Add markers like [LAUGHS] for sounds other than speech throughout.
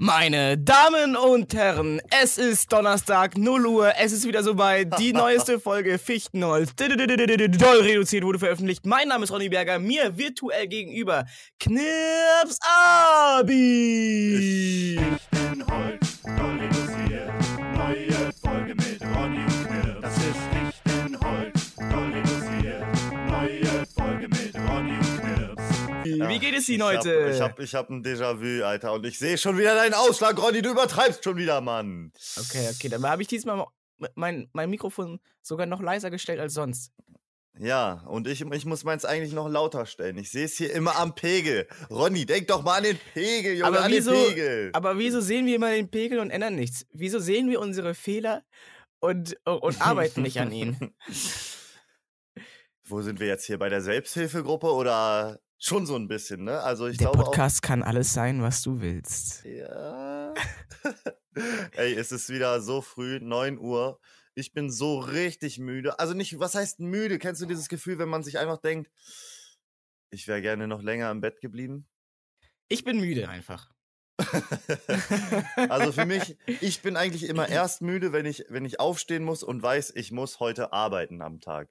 Meine Damen und Herren, es ist Donnerstag, 0 Uhr, es ist wieder soweit, die [LAUGHS] neueste Folge Fichtenholz, doll reduziert wurde veröffentlicht. Mein Name ist Ronny Berger, mir virtuell gegenüber Knirps Abi. Fichtenholz, doll Wie geht es Ihnen heute? Ich hab, ich hab ein Déjà-vu, Alter. Und ich sehe schon wieder deinen Ausschlag, Ronny. Du übertreibst schon wieder, Mann. Okay, okay, dann habe ich diesmal mein, mein Mikrofon sogar noch leiser gestellt als sonst. Ja, und ich, ich muss meins eigentlich noch lauter stellen. Ich sehe es hier immer am Pegel. Ronny, denk doch mal an den Pegel, Junge, Aber an wieso, den Pegel. aber wieso sehen wir immer den Pegel und ändern nichts? Wieso sehen wir unsere Fehler und, und arbeiten nicht an ihnen? [LAUGHS] Wo sind wir jetzt hier? Bei der Selbsthilfegruppe oder schon so ein bisschen, ne? Also ich Der glaube Podcast kann alles sein, was du willst. auch. Ja. [LAUGHS] Ey, es ist wieder so früh, 9 Uhr. Ich bin so richtig müde. Also nicht, was heißt müde? Kennst du dieses Gefühl, wenn man sich einfach denkt, ich wäre gerne noch länger im Bett geblieben? Ich bin müde einfach. [LAUGHS] Also für mich, ich bin eigentlich immer erst müde, wenn ich, wenn ich aufstehen muss und weiß, ich muss heute arbeiten am Tag.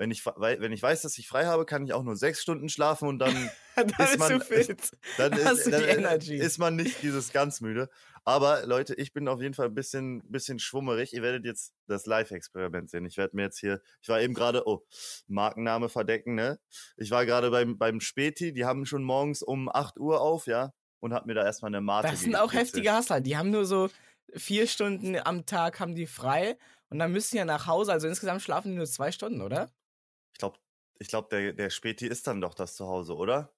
Wenn ich, wenn ich weiß, dass ich frei habe, kann ich auch nur sechs Stunden schlafen und dann, [LAUGHS] da ist man- fit. dann, ist, dann Energy. ist man nicht dieses ganz müde. Aber Leute, ich bin auf jeden Fall ein bisschen, bisschen schwummerig. Ihr werdet jetzt das Live-Experiment sehen. Ich werde mir jetzt hier, ich war eben gerade, oh, Markenname verdecken, ne? Ich war gerade beim, beim Späti, die haben schon morgens um 8 Uhr auf, ja? Und hab mir da erstmal eine Mate Das sind auch heftige Hustler. Die haben nur so vier Stunden am Tag haben die frei und dann müssen die ja nach Hause. Also insgesamt schlafen die nur zwei Stunden, oder? Ich glaube, ich glaub, der, der Späti ist dann doch das Zuhause, oder?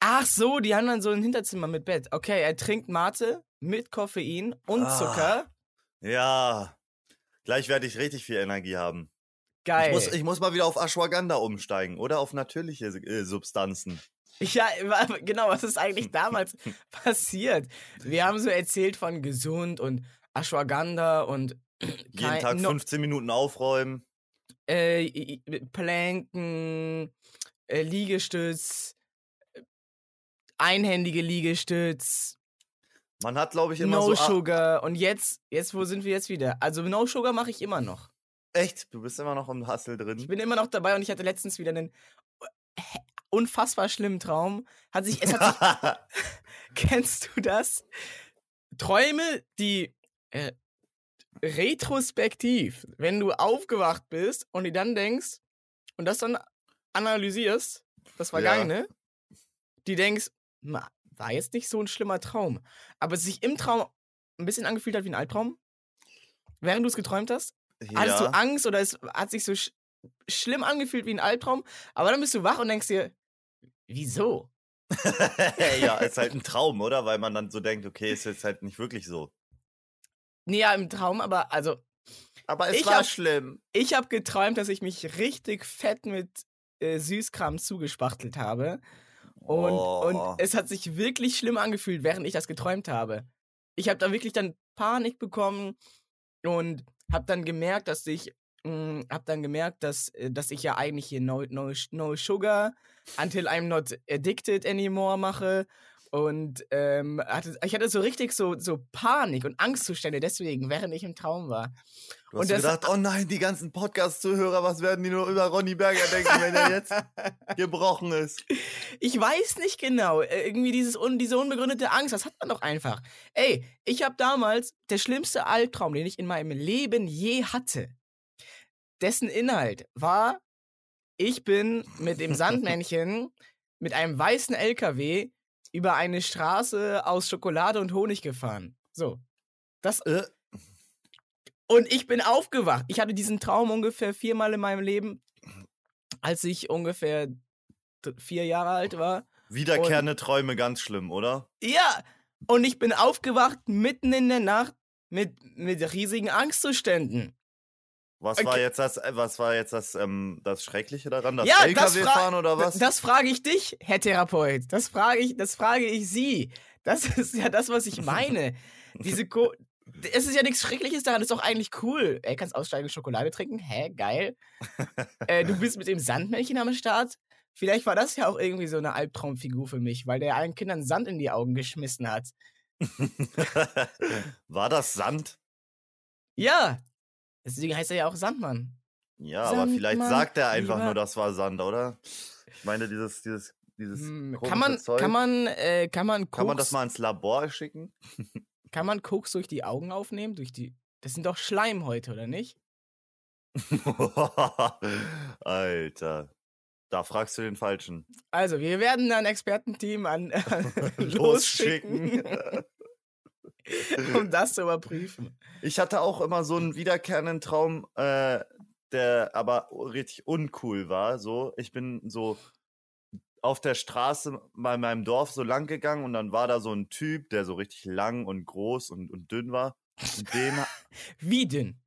Ach so, die haben dann so ein Hinterzimmer mit Bett. Okay, er trinkt Mate mit Koffein und Ah. Zucker. Ja. Gleich werde ich richtig viel Energie haben. Geil. Ich muss, ich muss mal wieder auf Ashwagandha umsteigen oder auf natürliche äh, Substanzen. Ja, [LAUGHS] genau, was ist eigentlich damals [LAUGHS] passiert? Wir haben so erzählt von gesund und Ashwagandha und [CLEARS THROAT] Jeden Tag no- 15 Minuten aufräumen. Äh, Planken, äh, Liegestütz, äh, einhändige Liegestütz, Man hat, glaube ich, immer No so. ah, Sugar und jetzt, jetzt, wo sind wir jetzt wieder? Also No Sugar mache ich immer noch. Echt? Du bist immer noch im Hustle Ich drin. bin immer noch dabei und ich hatte letztens wieder einen äh, [LAUGHS] unfassbar schlimmen Traum. Hat sich, es hat sich, [LAUGHS] [LAUGHS] kennst du das? Träume, die äh, retrospektiv, wenn du aufgewacht bist und dir dann denkst und das dann analysierst, das war Ja. geil, ne? Die denkst, "Ma, war jetzt nicht so ein schlimmer Traum, aber es sich im Traum ein bisschen angefühlt hat wie ein Albtraum, während du es geträumt hast. Hattest du ja. Angst oder es hat sich so sch schlimm angefühlt wie ein Albtraum, aber dann bist du wach und denkst dir, wieso? [LAUGHS] ja, ist halt [LAUGHS] ein Traum, oder? Weil man dann so denkt, okay, ist jetzt halt nicht wirklich so. Nee, ja, im Traum, aber also Aber es Ich war hab- schlimm. ich habe geträumt, dass ich mich richtig fett mit äh, Süßkram zugespachtelt habe. Und, Oh. und es hat sich wirklich schlimm angefühlt, während ich das geträumt habe. Ich habe da wirklich dann Panik bekommen und habe dann gemerkt, dass ich mh, habe dann gemerkt, dass, äh, dass ich ja eigentlich hier no, no, no Sugar until I'm not addicted anymore mache. Und ähm, hatte, ich hatte so richtig so, so Panik und Angstzustände deswegen, während ich im Traum war. Du hast Und das- gedacht, oh nein, die ganzen Podcast-Zuhörer, was werden die nur über Ronny Berger denken, wenn er jetzt [LAUGHS] gebrochen ist? Ich weiß nicht genau. Äh, Irgendwie dieses diese unbegründete Angst, das hat man doch einfach. Ey, ich habe damals der schlimmste Albtraum, den ich in meinem Leben je hatte. Dessen Inhalt war, ich bin mit dem [LAUGHS] Sandmännchen mit einem weißen LKW über eine Straße aus Schokolade und Honig gefahren. So. Das Äh, und ich bin aufgewacht. Ich hatte diesen Traum ungefähr viermal in meinem Leben, als ich ungefähr vier Jahre alt war. wiederkehrende Träume, ganz schlimm, oder? Ja, und ich bin aufgewacht mitten in der Nacht mit, mit riesigen Angstzuständen. Was Okay. war jetzt das, äh, was war jetzt das, ähm, das Schreckliche daran? Das Ja, das LKW fra- fahren oder was? Das frage ich dich, Herr Therapeut. Das frage ich, das frage ich Sie. Das [LAUGHS] ist ja das, was ich meine. Diese Ko es ist ja nichts Schreckliches daran, das ist doch eigentlich cool. Ey, kannst aussteigen, Schokolade trinken? Hä, geil. [LAUGHS] äh, du bist mit dem Sandmännchen am Start. Vielleicht war das ja auch irgendwie so eine Albtraumfigur für mich, weil der allen Kindern Sand in die Augen geschmissen hat. [LAUGHS] War das Sand? Ja. Deswegen heißt er ja auch Sandmann. Ja, aber vielleicht Sandmann, sagt er einfach lieber- nur, das war Sand, oder? Ich meine, dieses, dieses, dieses Hm, Kann man, Zeug. kann man, äh, kann man Koks, Kann man das mal ins Labor schicken? [LAUGHS] kann man Koks durch die Augen aufnehmen? Durch die, das sind doch Schleimhäute, oder nicht? [LAUGHS] Alter. Da fragst du den Falschen. Also, wir werden ein Expertenteam an, [LAUGHS] losschicken, [LAUGHS] um das zu überprüfen. Ich hatte auch immer so einen wiederkehrenden Traum, äh, der aber richtig uncool war. So, ich bin so auf der Straße bei meinem Dorf so lang gegangen und dann war da so ein Typ, der so richtig lang und groß und, und dünn war. Und den [LAUGHS] Wie dünn?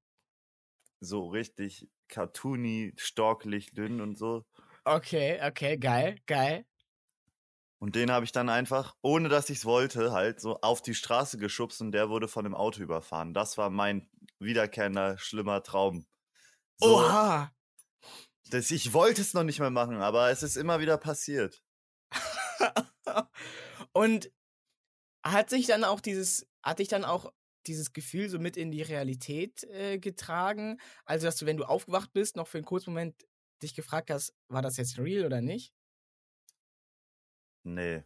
so richtig cartoony, storklich dünn und so. Okay, okay, geil, geil. Und den habe ich dann einfach, ohne dass ich es wollte, halt so auf die Straße geschubst und der wurde von dem Auto überfahren. Das war mein wiederkehrender, schlimmer Traum. So, Oha! Das, ich wollte es noch nicht mehr machen, aber es ist immer wieder passiert. [LAUGHS] Und hat sich dann auch dieses, hat dich dann auch dieses Gefühl so mit in die Realität äh, getragen? Also, dass du, wenn du aufgewacht bist, noch für einen kurzen Moment dich gefragt hast, war das jetzt real oder nicht? Nee.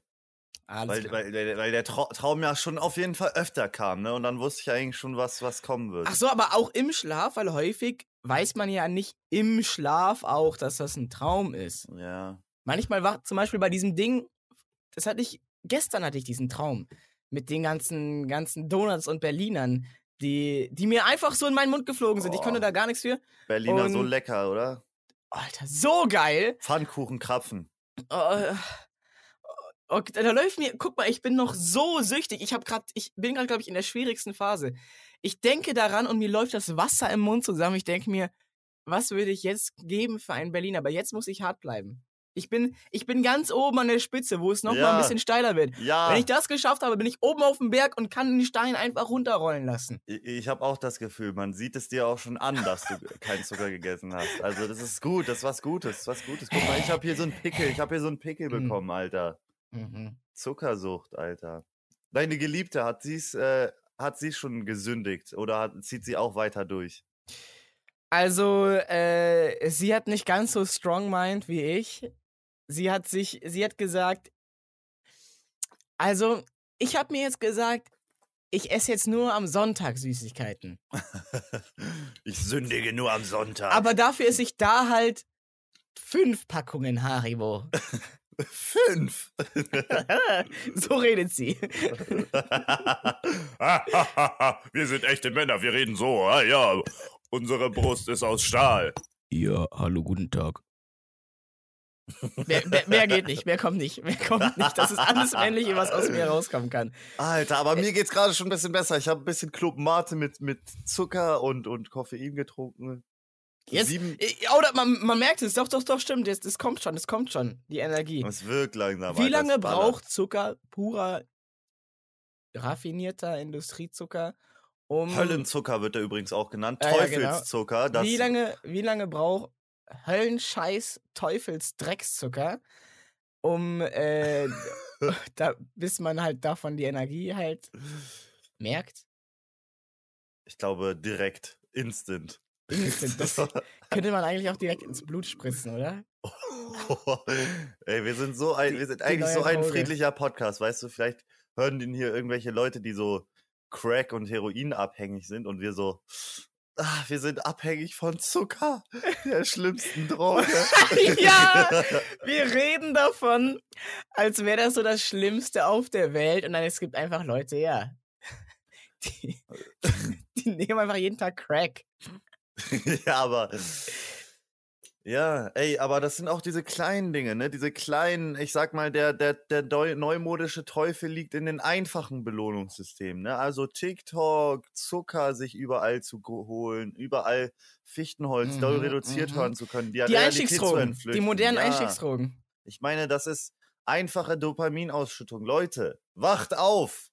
Alles Weil, klar. weil, weil, weil der Trau Traum ja schon auf jeden Fall öfter kam, ne? Und dann wusste ich eigentlich schon, was, was kommen wird. Ach so, aber auch im Schlaf, weil häufig weiß man ja nicht im Schlaf auch, dass das ein Traum ist. Ja. Manchmal war zum Beispiel bei diesem Ding, das hatte ich, gestern hatte ich diesen Traum mit den ganzen, ganzen Donuts und Berlinern, die, die mir einfach so in meinen Mund geflogen sind. Ich konnte Oh. da gar nichts für. Berliner so Und- lecker, oder? Alter, so geil. Pfannkuchen, Krapfen. Oh, oh, da läuft mir, guck mal, ich bin noch so süchtig. Ich habe gerade, ich bin gerade, glaube ich, in der schwierigsten Phase. Ich denke daran und mir läuft das Wasser im Mund zusammen. Ich denke mir, was würde ich jetzt geben für einen Berliner? Aber jetzt muss ich hart bleiben. Ich bin, ich bin ganz oben an der Spitze, wo es noch mal Ja. ein bisschen steiler wird. Ja. Wenn ich das geschafft habe, bin ich oben auf dem Berg und kann den Stein einfach runterrollen lassen. Ich, ich habe auch das Gefühl, man sieht es dir auch schon an, dass du [LAUGHS] keinen Zucker gegessen hast. Also das ist gut, das ist was Gutes, was Gutes. Guck mal, ich habe hier so einen Pickel, ich habe hier so einen Pickel Mhm. bekommen, Alter. Mhm. Zuckersucht, Alter. Deine Geliebte, hat sie's, äh, hat sie schon gesündigt oder hat, zieht sie auch weiter durch? Also, äh, sie hat nicht ganz so strong mind wie ich. Sie hat sich, sie hat gesagt, also, ich habe mir jetzt gesagt, ich esse jetzt nur am Sonntag Süßigkeiten. [LAUGHS] ich sündige nur am Sonntag. Aber dafür esse ich da halt fünf Packungen Haribo. [LAUGHS] fünf. [LAUGHS] so redet sie. [LAUGHS] wir sind echte Männer, wir reden so. Ah, ja, unsere Brust ist aus Stahl. Ja, hallo, guten Tag. Mehr, mehr, mehr geht nicht, mehr kommt nicht, mehr kommt nicht. Das ist alles Männliche, was aus mir rauskommen kann. Alter, aber mir geht's gerade schon ein bisschen besser. Ich habe ein bisschen Club Mate mit, mit Zucker und, und Koffein getrunken. Jetzt, Sieben. äh, oder man, man merkt es, doch, doch, doch, stimmt, das, das kommt schon, das kommt schon, die Energie. Es wirkt langsam. Wie lange es braucht Zucker, purer, raffinierter Industriezucker, um. Höllenzucker wird er übrigens auch genannt. Genau. Teufelszucker. Das, wie, lange, wie lange braucht Höllenscheiß Teufelsdreckszucker, um. Äh, [LAUGHS] da, bis man halt davon die Energie halt merkt? Ich glaube, direkt, instant. [LAUGHS] Das könnte man eigentlich auch direkt ins Blut spritzen, oder? Ey, wir sind so ein, wir sind die eigentlich so neue ein friedlicher Podcast, weißt du? Vielleicht hören den hier irgendwelche Leute, die so Crack und Heroin abhängig sind und wir so, ah, wir sind abhängig von Zucker, der schlimmsten Droge. [LAUGHS] ja, [LAUGHS] wir reden davon, als wäre das so das Schlimmste auf der Welt. Und dann es gibt einfach Leute, ja, die, die nehmen einfach jeden Tag Crack. [LAUGHS] ja, aber. Ja, ey, aber das sind auch diese kleinen Dinge, ne? Diese kleinen, ich sag mal, der, der, der neumodische Teufel liegt in den einfachen Belohnungssystemen, ne? Also TikTok, Zucker sich überall zu holen, überall Fichtenholz, doll Mhm, reduziert mhm. hören zu können, die, Die Einstiegsdrogen, die modernen ja. Einstiegsdrogen. Ich meine, das ist einfache Dopaminausschüttung. Leute, wacht auf!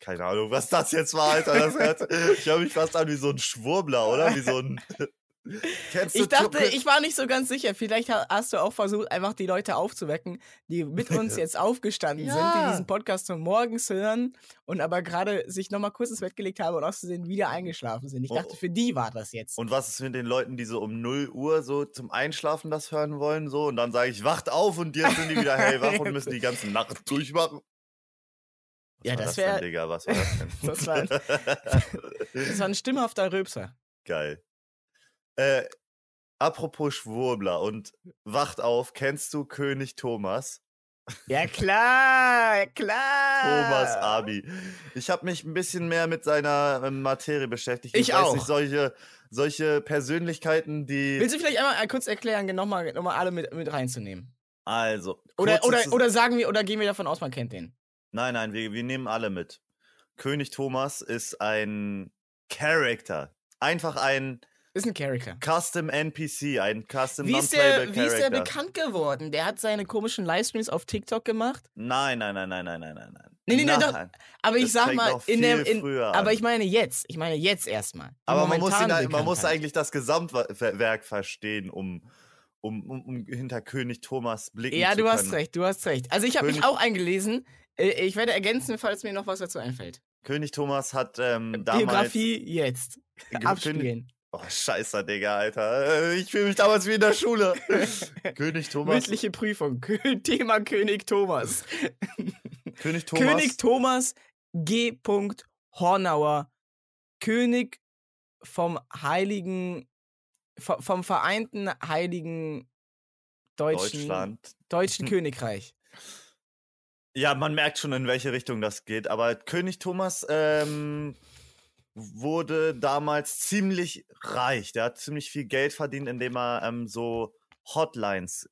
Keine Ahnung, was das jetzt war, Alter. Das hört, [LAUGHS] ich höre mich fast an wie so ein Schwurbler, oder? Wie so ein. [LAUGHS] Kennst du Ich dachte, ich war nicht so ganz sicher. Vielleicht ha- hast du auch versucht, einfach die Leute aufzuwecken, die mit uns [LAUGHS] jetzt aufgestanden sind, Ja. die diesen Podcast zum Morgens hören und aber gerade sich nochmal kurz ins Bett gelegt haben und aus Versehen wieder eingeschlafen sind. Ich Oh. dachte, für die war das jetzt. Und was ist mit den Leuten, die so um 0 Uhr so zum Einschlafen das hören wollen? So? Und dann sage ich, wacht auf und jetzt sind die wieder hellwach und müssen die ganze Nacht durchmachen. Was Ja, das denn, wär- Digga, was war das denn? Das [LAUGHS] war, das war ein [LAUGHS] stimmhafter Röpser. Geil. Äh, apropos Schwurbler und wacht auf, kennst du König Thomas? [LAUGHS] Ja, klar, klar. Thomas Abi. Ich habe mich ein bisschen mehr mit seiner ähm, Materie beschäftigt. Ich weiß auch. Nicht, solche, solche Persönlichkeiten, die. Willst du vielleicht einmal kurz erklären, nochmal noch mal alle mit, mit reinzunehmen? Also. Oder, oder, oder sagen wir, oder gehen wir davon aus, man kennt den? Nein, nein, wir, wir nehmen alle mit. König Thomas ist ein Character. Einfach ein Ist ein Charakter. Custom NPC, ein Custom Wie ist, der, wie ist der Character. bekannt geworden? Der hat seine komischen Livestreams auf TikTok gemacht. Nein, nein, nein, nein, nein, nein, nein, nein. Nee, nee, nee, doch. Nein. Aber ich Das sag fängt mal, in der, in, aber ich meine jetzt. Ich meine jetzt erstmal. Aber man muss, ihn, halt- man muss eigentlich das Gesamtwerk verstehen, um, um, um, um hinter König Thomas blicken Ja, zu du können. hast recht, du hast recht. Also ich habe mich auch eingelesen. Äh, Ich werde ergänzen, falls mir noch was dazu einfällt. König Thomas hat ähm, damals... Biografie jetzt. Abspielen. Oh, scheiße, Digga, Alter. Äh, Ich fühle mich damals wie in der Schule. [LAUGHS] König Thomas. Mündliche Prüfung. [LAUGHS] Thema König Thomas. [LAUGHS] König Thomas. König Thomas G. Hornauer. König vom Heiligen, vom, vom Vereinten Heiligen Deutschen, Deutschland. Deutschen Königreich. Ja, man merkt schon, in welche Richtung das geht. Aber König Thomas ähm, wurde damals ziemlich reich. Der hat ziemlich viel Geld verdient, indem er ähm, so Hotlines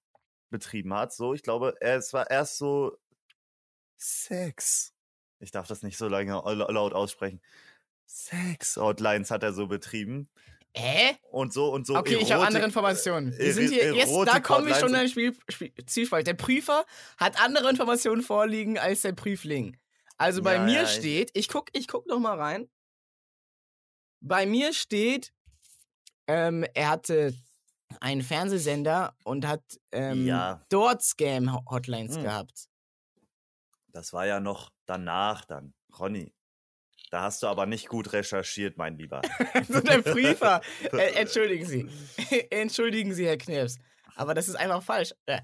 betrieben hat. So, ich glaube, es war erst so Sex. Ich darf das nicht so lange laut aussprechen. Sex Hotlines hat er so betrieben. Hä? Und so und so. Okay, ich habe Erotik- andere Informationen. Wir Eri- sind hier jetzt, da Erotik- kommen wir schon in ein Spiel, Spiel, Zwiespalt. Der Prüfer hat andere Informationen vorliegen als der Prüfling. Also bei Ja, mir ja, ich- steht, ich guck, ich guck noch mal rein. Bei mir steht, ähm, er hatte einen Fernsehsender und hat ähm, Ja. dort Scam-Hotlines Hm. gehabt. Das war ja noch danach dann. Ronny, da hast du aber nicht gut recherchiert, mein Lieber. [LAUGHS] so der Prüfer. äh, [LAUGHS] entschuldigen Sie. [LAUGHS] entschuldigen Sie, Herr Knirps. Aber das ist einfach falsch. Äh,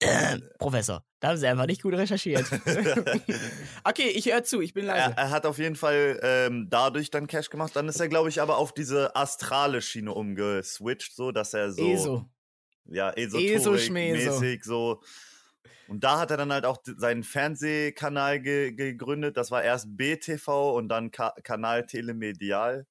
[CLEARS THROAT] Professor, da haben Sie einfach nicht gut recherchiert. okay, ich höre zu, ich bin er, leise. er hat auf jeden Fall ähm, dadurch dann Cash gemacht. Dann ist er, glaube ich, aber auf diese astrale Schiene umgeswitcht, so dass er so. ESO. Ja, ESO Schmeso. Esoterik so. Und da hat er dann halt auch seinen Fernsehkanal ge gegründet. Das war erst BTV und dann Ka Kanal Telemedial.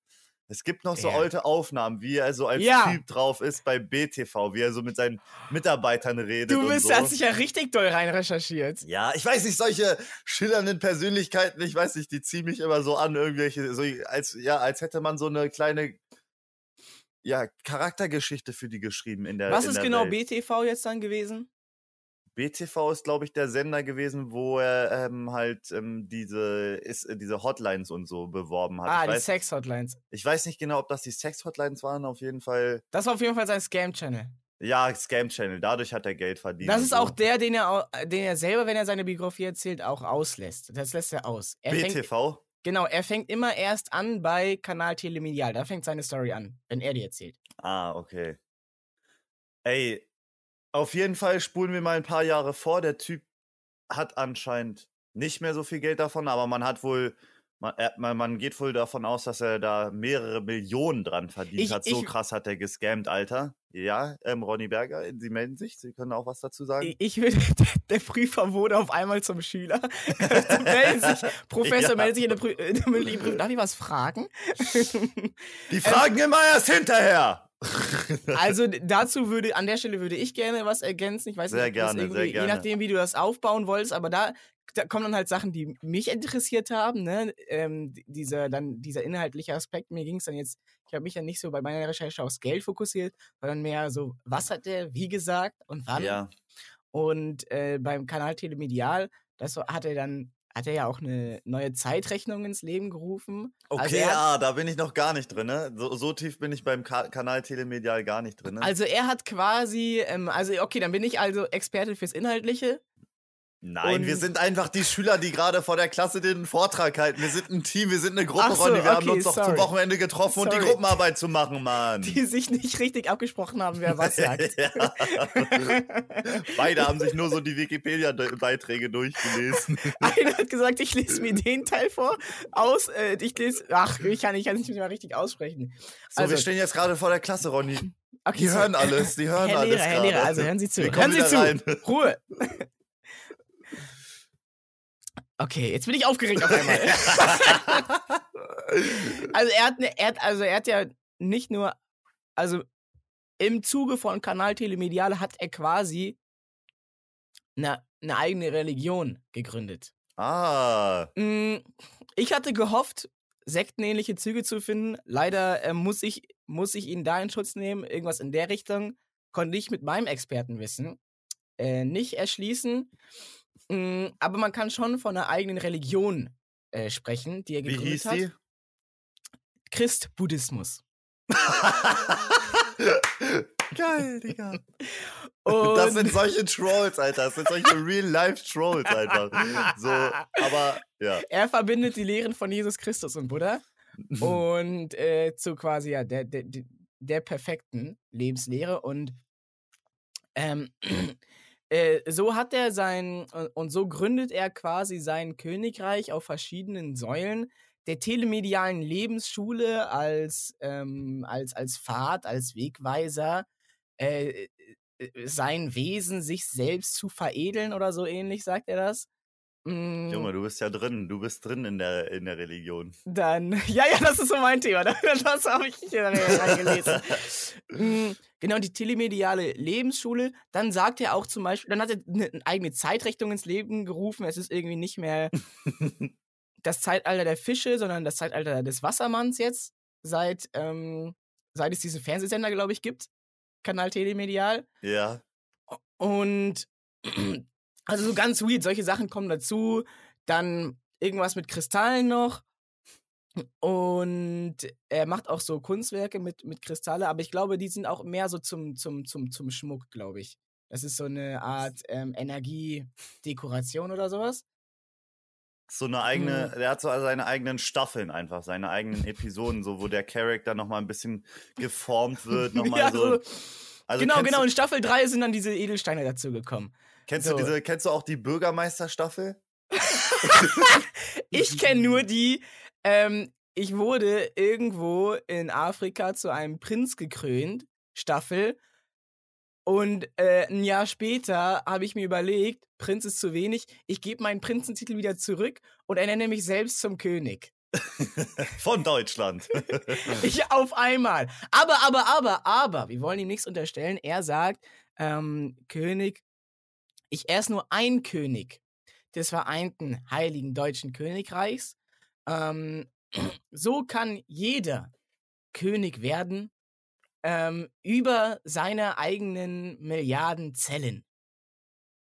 Es gibt noch so Ja. alte Aufnahmen, wie er so als Ja. Typ drauf ist bei BTV, wie er so mit seinen Mitarbeitern redet. Du und bist, so. hast dich ja richtig doll rein recherchiert. Ja, ich weiß nicht, solche schillernden Persönlichkeiten, ich weiß nicht, die ziehen mich immer so an, irgendwelche, so als, ja, als hätte man so eine kleine, ja, Charaktergeschichte für die geschrieben in der Was in ist der genau Welt. BTV jetzt dann gewesen? BTV ist, glaube ich, der Sender gewesen, wo er ähm, halt ähm, diese, ist, äh, diese Hotlines und so beworben hat. ah, ich, die weiß, Sex-Hotlines. ich weiß nicht genau, ob das die Sex-Hotlines waren, auf jeden Fall. Das war auf jeden Fall sein Scam-Channel. Ja, Scam-Channel, dadurch hat er Geld verdient. Das ist so. auch der, den er, au- den er selber, wenn er seine Biografie erzählt, auch auslässt. Das lässt er aus. Er fängt, BTV? genau, er fängt immer erst an bei Kanal Telemedial. Da fängt seine Story an, wenn er die erzählt. Ah, okay. Ey, auf jeden Fall spulen wir mal ein paar Jahre vor. Der Typ hat anscheinend nicht mehr so viel Geld davon, aber man hat wohl, man, er, man, geht wohl davon aus, dass er da mehrere Millionen dran verdient Ich- hat. So ich- krass hat er gescammt, Alter. Ja, ähm, Ronny Berger, Sie melden sich, Sie können auch was dazu sagen. Ich- würde, [LAUGHS] der Prüfer wurde auf einmal zum Schüler. [LAUGHS] sich, [LAUGHS] Professor Ja. meldet sich in der, Prü in der mündlichen Prüfung. Darf ich was fragen? Die fragen immer erst hinterher! [LAUGHS] Also dazu würde, an der Stelle würde ich gerne was ergänzen. Ich weiß Sehr nicht, gerne, sehr je gerne. nachdem, wie du das aufbauen wolltest, aber da, da kommen dann halt Sachen, die mich interessiert haben. Ne? Ähm, dieser, dann, dieser inhaltliche Aspekt. Mir ging es dann jetzt, ich habe mich ja nicht so bei meiner Recherche aufs Geld fokussiert, sondern mehr so, was hat der wie gesagt und wann. Ja, Und äh, beim Kanal Telemedial, das hat er dann hat er ja auch eine neue Zeitrechnung ins Leben gerufen. Okay, also er, ja, da bin ich noch gar nicht drin. Ne? So, so tief bin ich beim Ka Kanal Telemedial gar nicht drin. Ne? Also er hat quasi, ähm, also okay, dann bin ich also Experte fürs Inhaltliche. Nein, wir und- sind einfach die Schüler, die gerade vor der Klasse den Vortrag halten. Wir sind ein Team, wir sind eine Gruppe, so, Ronny. Wir haben okay, uns doch sorry. zum Wochenende getroffen, um die Sorry. Gruppenarbeit zu machen, Mann. Die sich nicht richtig abgesprochen haben, wer was sagt. [LAUGHS] Beide haben sich nur so die Wikipedia-Beiträge durchgelesen. [LAUGHS] Einer hat gesagt, ich lese mir den Teil vor. Aus, äh, ich lese, ach, ich kann, ich kann nicht mehr richtig aussprechen. So, Also- wir stehen jetzt gerade vor der Klasse, Ronny. Okay, Die so- hören alles, die hören Herr alles. Lehrer, Herr Lehrer, also hören Sie zu. Wir Hören Sie zu. rein. Ruhe. Okay, jetzt bin ich aufgeregt auf einmal. [LAUGHS] also er hat, ne, er hat, also er hat ja nicht nur, also im Zuge von Kanal Telemediale hat er quasi eine, eine eigene Religion gegründet. Ah, Mm, Ich hatte gehofft, sektenähnliche Züge zu finden. Leider äh, muss, ich, muss ich ihn da in Schutz nehmen. Irgendwas in der Richtung konnte ich mit meinem Expertenwissen äh, nicht erschließen. Mm, Aber man kann schon von einer eigenen Religion äh, sprechen, die er wie gegründet hieß hat. die? Christ-Buddhismus. [LAUGHS] Geil, Digga. Und [LAUGHS] Das sind solche Trolls, Alter. Das sind solche Real-Life-Trolls einfach. So, aber ja. er verbindet die Lehren von Jesus Christus und Buddha und äh, zu quasi ja der, der, der- der perfekten Lebenslehre und ähm, äh, so hat er sein und- und so gründet er quasi sein Königreich auf verschiedenen Säulen der telemedialen Lebensschule als ähm, als als Pfad als Wegweiser äh, äh, sein Wesen sich selbst zu veredeln oder so ähnlich sagt er das Mm, Junge, du bist ja drin. Du bist drin in der, in der Religion. dann, [LAUGHS] ja, ja, das ist so mein Thema. [LAUGHS] Das habe ich hier reingelesen. [LAUGHS] Mm, genau, die telemediale Lebensschule. Dann sagt er auch zum Beispiel, dann hat er eine eigene Zeitrechnung ins Leben gerufen. Es ist irgendwie nicht mehr das Zeitalter der Fische, sondern das Zeitalter des Wassermanns jetzt. Seit, ähm, seit es diesen Fernsehsender, glaube ich, gibt. Kanal Telemedial. Ja. Und [CLEARS THROAT] also so ganz weird, solche Sachen kommen dazu. Dann irgendwas mit Kristallen noch. Und er macht auch so Kunstwerke mit, mit Kristalle, aber ich glaube, die sind auch mehr so zum, zum, zum, zum Schmuck, glaube ich. Das ist so eine Art ähm, Energiedekoration oder sowas. So eine eigene, Mhm. der hat so seine eigenen Staffeln einfach, seine eigenen Episoden, so wo der Charakter nochmal ein bisschen geformt wird, nochmal [LAUGHS] Ja, so. so- Also genau, genau. In Staffel 3 sind dann diese Edelsteine dazu gekommen. Kennst, so. du diese, kennst du auch die Bürgermeisterstaffel? [LAUGHS] Ich kenne nur die, ähm, ich wurde irgendwo in Afrika zu einem Prinz gekrönt, Staffel. Und äh, ein Jahr später habe ich mir überlegt, Prinz ist zu wenig, ich gebe meinen Prinzentitel wieder zurück und ernenne mich selbst zum König. [LAUGHS] Von Deutschland. [LAUGHS] Ich auf einmal. Aber, aber, aber, aber, wir wollen ihm nichts unterstellen. Er sagt, ähm, König, ich er ist nur ein König des vereinten heiligen deutschen Königreichs. Ähm, [CLEARS THROAT] so kann jeder König werden ähm, über seine eigenen Milliarden Zellen.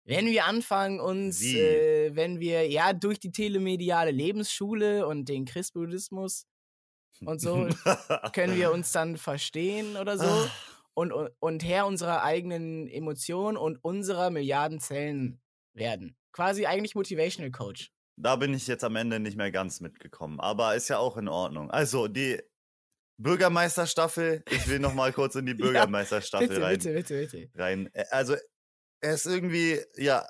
Wenn wir anfangen, uns, äh, wenn wir ja durch die telemediale Lebensschule und den Christbuddhismus [LAUGHS] und so können wir uns dann verstehen oder so Ah. Und, und, und Herr unserer eigenen Emotionen und unserer Milliarden Zellen werden. Quasi eigentlich Motivational Coach. Da bin ich jetzt am Ende nicht mehr ganz mitgekommen, aber ist ja auch in Ordnung. Also, die Bürgermeisterstaffel, ich will nochmal kurz in die [LAUGHS] Ja, Bürgermeisterstaffel Bitte, rein. bitte, bitte, bitte. rein. Also, er ist irgendwie, ja,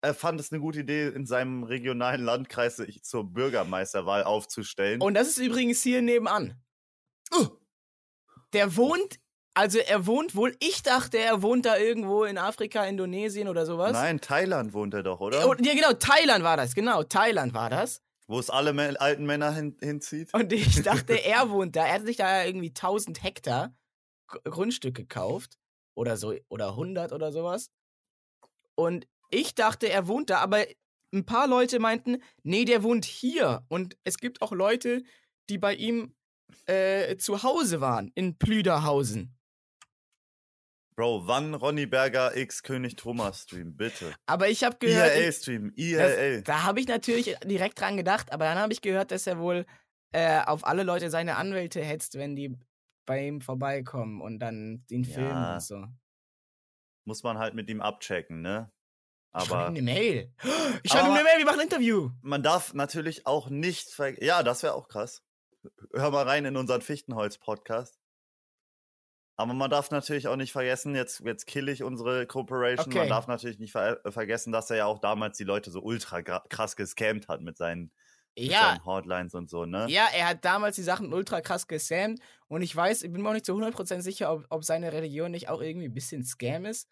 er fand es eine gute Idee, in seinem regionalen Landkreis sich zur Bürgermeisterwahl aufzustellen. Und das ist übrigens hier nebenan. Uh. Der wohnt, also er wohnt wohl, ich dachte, er wohnt da irgendwo in Afrika, Indonesien oder sowas. Nein, Thailand wohnt er doch, oder? Ja, genau, Thailand war das, genau, Thailand war das. Wo es alle alten Männer hin hinzieht. Und ich [LAUGHS] dachte, er wohnt da. Er hat sich da irgendwie 1000 Hektar Gr- Grundstück gekauft. Oder so, oder 100 oder sowas. Und ich dachte, er wohnt da, aber ein paar Leute meinten, nee, der wohnt hier. Und es gibt auch Leute, die bei ihm äh, zu Hause waren, in Plüderhausen. Bro, wann Ronny Berger x König Thomas Stream, bitte. Aber ich habe gehört, IRL Stream, das, IRL. da habe ich natürlich direkt dran gedacht, aber dann habe ich gehört, dass er wohl äh, auf alle Leute seine Anwälte hetzt, wenn die bei ihm vorbeikommen und dann den Film Ja, und so. Muss man halt mit ihm abchecken, ne? Ich schreibe ihm Aber eine Mail. [GASPS] Ich schreibe ihm Aber- eine Mail, wir machen ein Interview. man darf natürlich auch nicht ver Ja, das wäre auch krass. Hör mal rein in unseren Fichtenholz-Podcast. Aber man darf natürlich auch nicht vergessen, jetzt, jetzt kill ich unsere Corporation. Okay. Man darf natürlich nicht ver äh, vergessen, dass er ja auch damals die Leute so ultra krass gescammt hat mit seinen, mit Ja, seinen Hotlines und so, ne? ja, er hat damals die Sachen ultra krass gesamt und ich weiß, ich bin mir auch nicht zu 100% sicher, ob, ob seine Religion nicht auch irgendwie ein bisschen Scam ist.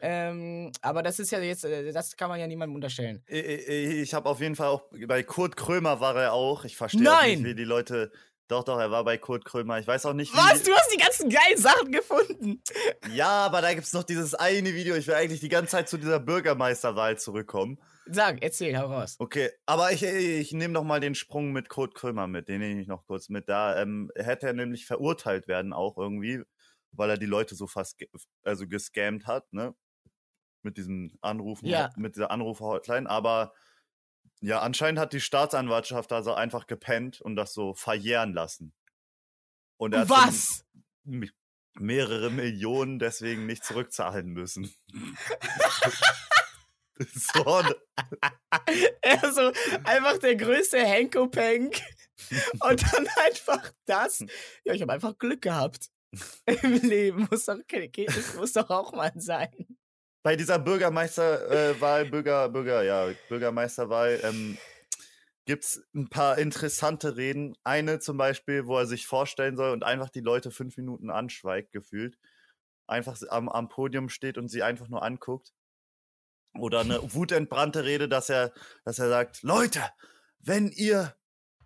Ähm, aber das ist ja jetzt, äh, das kann man ja niemandem unterstellen. Ich, ich habe auf jeden Fall auch, bei Kurt Krömer war er auch. Ich verstehe nicht, wie die Leute. Doch, doch, er war bei Kurt Krömer. Ich weiß auch nicht, wie. Was? Du hast die ganzen geilen Sachen gefunden. [LAUGHS] Ja, aber da gibt's noch dieses eine Video. Ich will eigentlich die ganze Zeit zu dieser Bürgermeisterwahl zurückkommen. Sag, erzähl, hau raus. Okay, aber ich, ich nehme noch mal den Sprung mit Kurt Krömer mit. Den nehme ich noch kurz mit. Da ähm, hätte er nämlich verurteilt werden auch irgendwie, weil er die Leute so fast also gescammt hat, ne? Mit diesem Anrufen, Ja. mit dieser Anrufer-Hotline. Aber ja, anscheinend hat die Staatsanwaltschaft also einfach gepennt und das so verjähren lassen. Und er hat Was? m- mehrere Millionen deswegen nicht zurückzahlen müssen. [LAUGHS] so? Er so einfach der größte Henko-Pank. Und [LAUGHS] dann einfach das. Ja, ich habe einfach Glück gehabt. Im Leben muss doch, muss doch auch mal sein. Bei dieser Bürgermeisterwahl, Bürger, Bürger, ja, Bürgermeisterwahl, ähm, gibt's ein paar interessante Reden. Eine zum Beispiel, wo er sich vorstellen soll und einfach die Leute fünf Minuten anschweigt, gefühlt. Einfach am, am Podium steht und sie einfach nur anguckt. Oder eine [LAUGHS] wutentbrannte Rede, dass er, dass er sagt, Leute, wenn ihr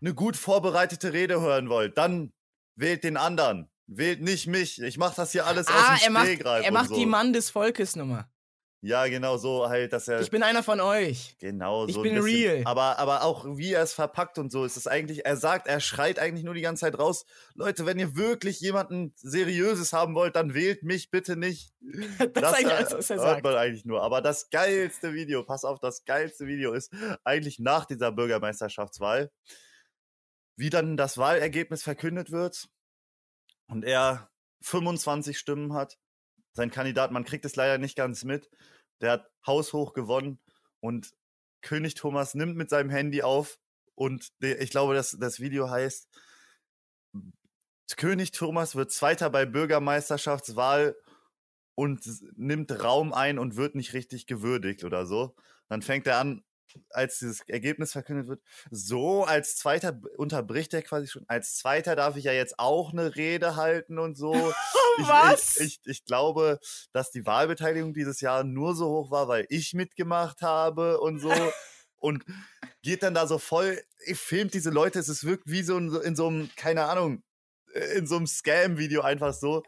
eine gut vorbereitete Rede hören wollt, dann wählt den anderen. Wählt nicht mich. Ich mach das hier alles Ah, aus dem er macht, er macht so. die Mann des Volkes Nummer. Ja, genau so halt, dass er Ich bin einer von euch. genau ich so bin ein bisschen, real. Aber aber auch wie er es verpackt und so ist es eigentlich. Er sagt, er schreit eigentlich nur die ganze Zeit raus, Leute, wenn ihr wirklich jemanden seriöses haben wollt, dann wählt mich bitte nicht. [LAUGHS] Das, ist eigentlich äh, alles, was er hört sagt. man eigentlich nur. Aber das geilste Video, pass auf, das geilste Video ist eigentlich nach dieser Bürgermeisterschaftswahl, wie dann das Wahlergebnis verkündet wird und er 25 Stimmen hat. Sein Kandidat, man kriegt es leider nicht ganz mit, der hat haushoch gewonnen und König Thomas nimmt mit seinem Handy auf und ich glaube, das, das Video heißt König Thomas wird Zweiter bei Bürgermeisterschaftswahl und nimmt Raum ein und wird nicht richtig gewürdigt oder so. Dann fängt er an, als dieses Ergebnis verkündet wird, so als Zweiter unterbricht er quasi schon. Als Zweiter darf ich ja jetzt auch eine Rede halten und so. [LAUGHS] Ich, Was? Ich, ich, ich glaube, dass die Wahlbeteiligung dieses Jahr nur so hoch war, weil ich mitgemacht habe und so. [LAUGHS] Und geht dann da so voll, ich filmt diese Leute, es ist wirkt wie so in, so- in so einem, keine Ahnung, in so einem Scam-Video einfach so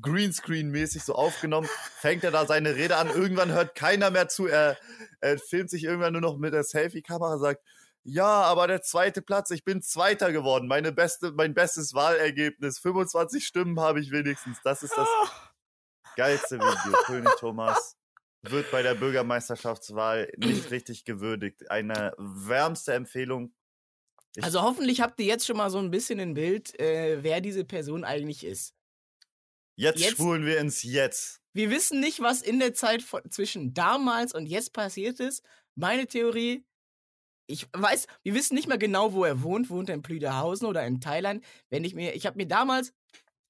Greenscreen-mäßig so aufgenommen, fängt er da seine Rede an, irgendwann hört keiner mehr zu, er, er filmt sich irgendwann nur noch mit der Selfie-Kamera, sagt, ja, aber der zweite Platz, ich bin Zweiter geworden, meine beste, mein bestes Wahlergebnis, 25 Stimmen habe ich wenigstens, das ist das geilste Video, [LAUGHS] König Thomas wird bei der Bürgermeisterschaftswahl nicht richtig gewürdigt. Eine wärmste Empfehlung. Ich- Also hoffentlich habt ihr jetzt schon mal so ein bisschen ein Bild, äh, wer diese Person eigentlich ist. Jetzt, Jetzt- spulen wir ins Jetzt. Wir wissen nicht, was in der Zeit von, zwischen damals und jetzt passiert ist. Meine Theorie, ich weiß, wir wissen nicht mehr genau, wo er wohnt. Wohnt er in Plüderhausen oder in Thailand? Wenn ich mir, ich habe mir damals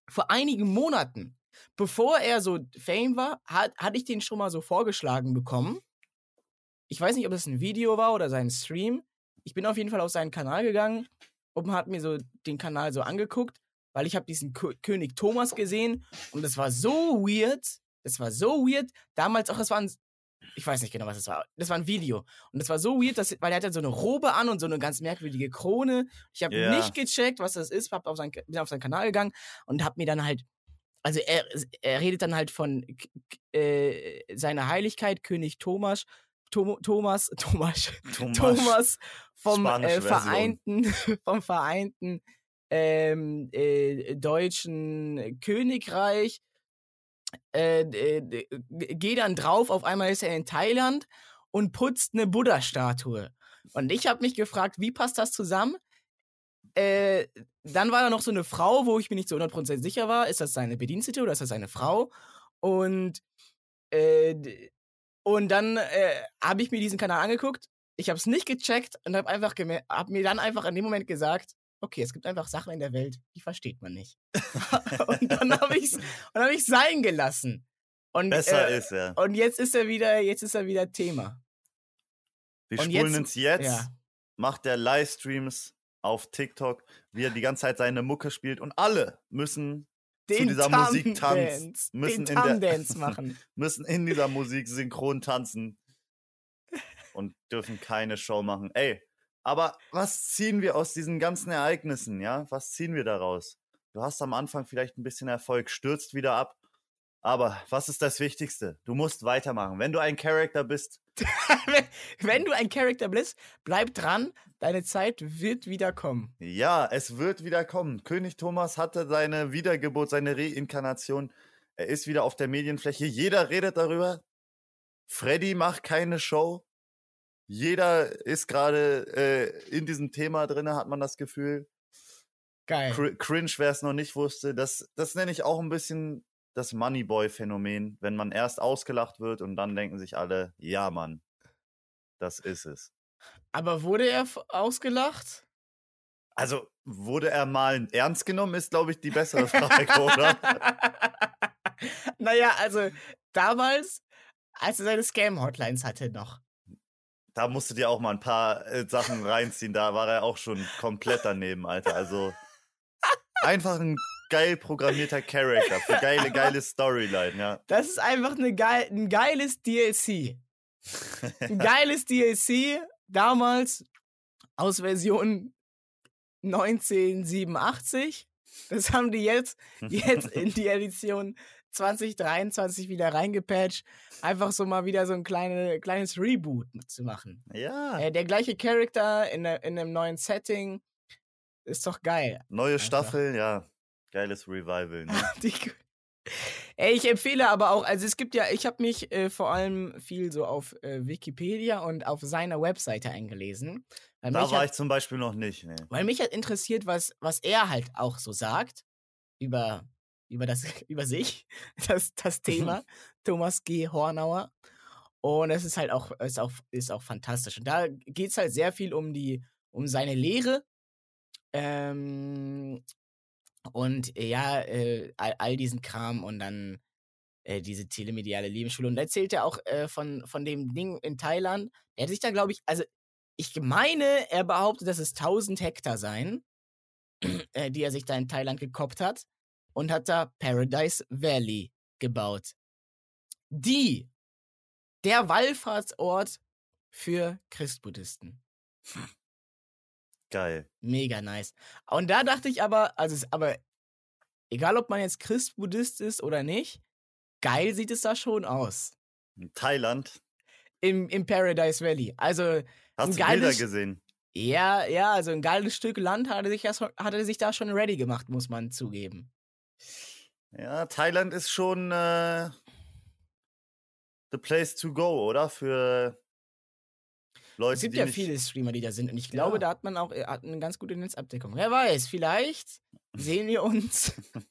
vor einigen Monaten, bevor er so Fame war, hat, hatte ich den schon mal so vorgeschlagen bekommen. Ich weiß nicht, ob das ein Video war oder sein Stream. Ich bin auf jeden Fall auf seinen Kanal gegangen und hat mir so den Kanal so angeguckt, weil ich habe diesen Kö König Thomas gesehen und das war so weird. Das war so weird. Damals auch, das war ein, ich weiß nicht genau, was das war. Das war ein Video. Und das war so weird, dass, weil er hatte so eine Robe an und so eine ganz merkwürdige Krone. Ich habe Ja. nicht gecheckt, was das ist, hab auf sein, bin auf seinen Kanal gegangen und habe mir dann halt, also er, er redet dann halt von äh, seiner Heiligkeit, König Thomas, Tom, Thomas, [LAUGHS] Thomas, Thomas. Thomas vom äh. Vereinten, [LAUGHS] vom Vereinten ähm, äh, deutschen Königreich äh, äh, gehe dann drauf, auf einmal ist er in Thailand und putzt eine Buddha-Statue. Und ich habe mich gefragt, wie passt das zusammen? Äh, dann war da noch so eine Frau, wo ich mir nicht zu 100% sicher war, ist das seine Bedienstete oder ist das seine Frau? Und, äh, und dann äh, habe ich mir diesen Kanal angeguckt, ich habe es nicht gecheckt und habe einfach hab mir dann einfach in dem Moment gesagt, okay, es gibt einfach Sachen in der Welt, die versteht man nicht. [LAUGHS] und dann habe ich es hab ich's sein gelassen. Und, Besser äh, ist er. Und jetzt ist er wieder, jetzt ist er wieder Thema. Wir und spulen jetzt- ins Jetzt. ja. Macht er Livestreams auf TikTok, wie er die ganze Zeit seine Mucke spielt und alle müssen Den dieser Musik tanzen. Tam-Dance, Müssen den in der- [LAUGHS] machen. müssen in dieser Musik synchron tanzen und dürfen keine Show machen. Ey, aber was ziehen wir aus diesen ganzen Ereignissen, ja? Was ziehen wir daraus? Du hast am Anfang vielleicht ein bisschen Erfolg, stürzt wieder ab. Aber was ist das Wichtigste? Du musst weitermachen. Wenn du ein Charakter bist, [LAUGHS] wenn, du ein Charakter bist, bleib dran, deine Zeit wird wieder kommen. ja, es wird wieder kommen. König Thomas hatte seine Wiedergeburt, seine Reinkarnation. Er ist wieder auf der Medienfläche. Jeder redet darüber. Freddy macht keine Show. Jeder ist gerade äh, in diesem Thema drin, hat man das Gefühl. Geil. Cr cringe, wer es noch nicht wusste. Das, das nenne ich auch ein bisschen das Moneyboy-Phänomen, wenn man erst ausgelacht wird und dann denken sich alle, ja, Mann, das ist es. Aber wurde er ausgelacht? Also, wurde er mal ernst genommen, ist, glaube ich, die bessere [LAUGHS] Frage, oder? naja, also damals, als er seine Scam-Hotlines hatte noch. Da musst du dir auch mal ein paar äh, Sachen reinziehen. Da war er auch schon komplett daneben, Alter. Also, einfach ein geil programmierter Charakter für geile, geile Storyline, ja. Das ist einfach eine geil, ein geiles DLC. [LAUGHS] Ein geiles DLC, damals aus Version 1987. Das haben die jetzt, jetzt in die Edition 2023 wieder reingepatcht. Einfach so mal wieder so ein kleine, kleines Reboot zu machen. Ja, Äh, der gleiche Charakter in, in einem neuen Setting. Ist doch geil. neue Staffel, ja. Geiles Revival, ne? [LAUGHS] Die, Ey, ich empfehle aber auch, also es gibt ja, ich habe mich äh, vor allem viel so auf äh, Wikipedia und auf seiner Webseite eingelesen. Da war hat, ich zum Beispiel noch nicht, ne. weil mich hat interessiert, was, was er halt auch so sagt über, über, das, [LAUGHS] über sich, [LAUGHS] das, das Thema, Thomas G. Hornauer. Und es ist halt auch, ist auch, ist auch fantastisch. Und da geht es halt sehr viel um die, um seine Lehre. Ähm, und äh, ja, äh, all, all diesen Kram und dann äh, diese telemediale Lebensschule. Und erzählt er auch äh, von, von dem Ding in Thailand. Er hat sich da, glaube ich, also ich meine, er behauptet, dass es 1000 Hektar seien, [CLEARS THROAT] äh, die er sich da in Thailand gekoppt hat und hat da Paradise Valley gebaut. Die, der Wallfahrtsort für Christbuddhisten. Geil. Mega nice. Und da dachte ich aber, also es, aber egal ob man jetzt Christ-Buddhist ist oder nicht, geil sieht es da schon aus. In Thailand. Im, im Paradise Valley. Also, Hast du Bilder geiles- gesehen? ja, ja, also ein geiles Stück Land hat er sich, das, hat er sich da schon ready gemacht, muss man zugeben. Ja, Thailand ist schon äh, the place to go, oder? Für Leute, Es gibt ja viele Streamer, die da sind. Und ich glaube, Ja. da hat man auch äh, hat eine ganz gute Netzabdeckung. Wer weiß, vielleicht sehen wir uns [LAUGHS]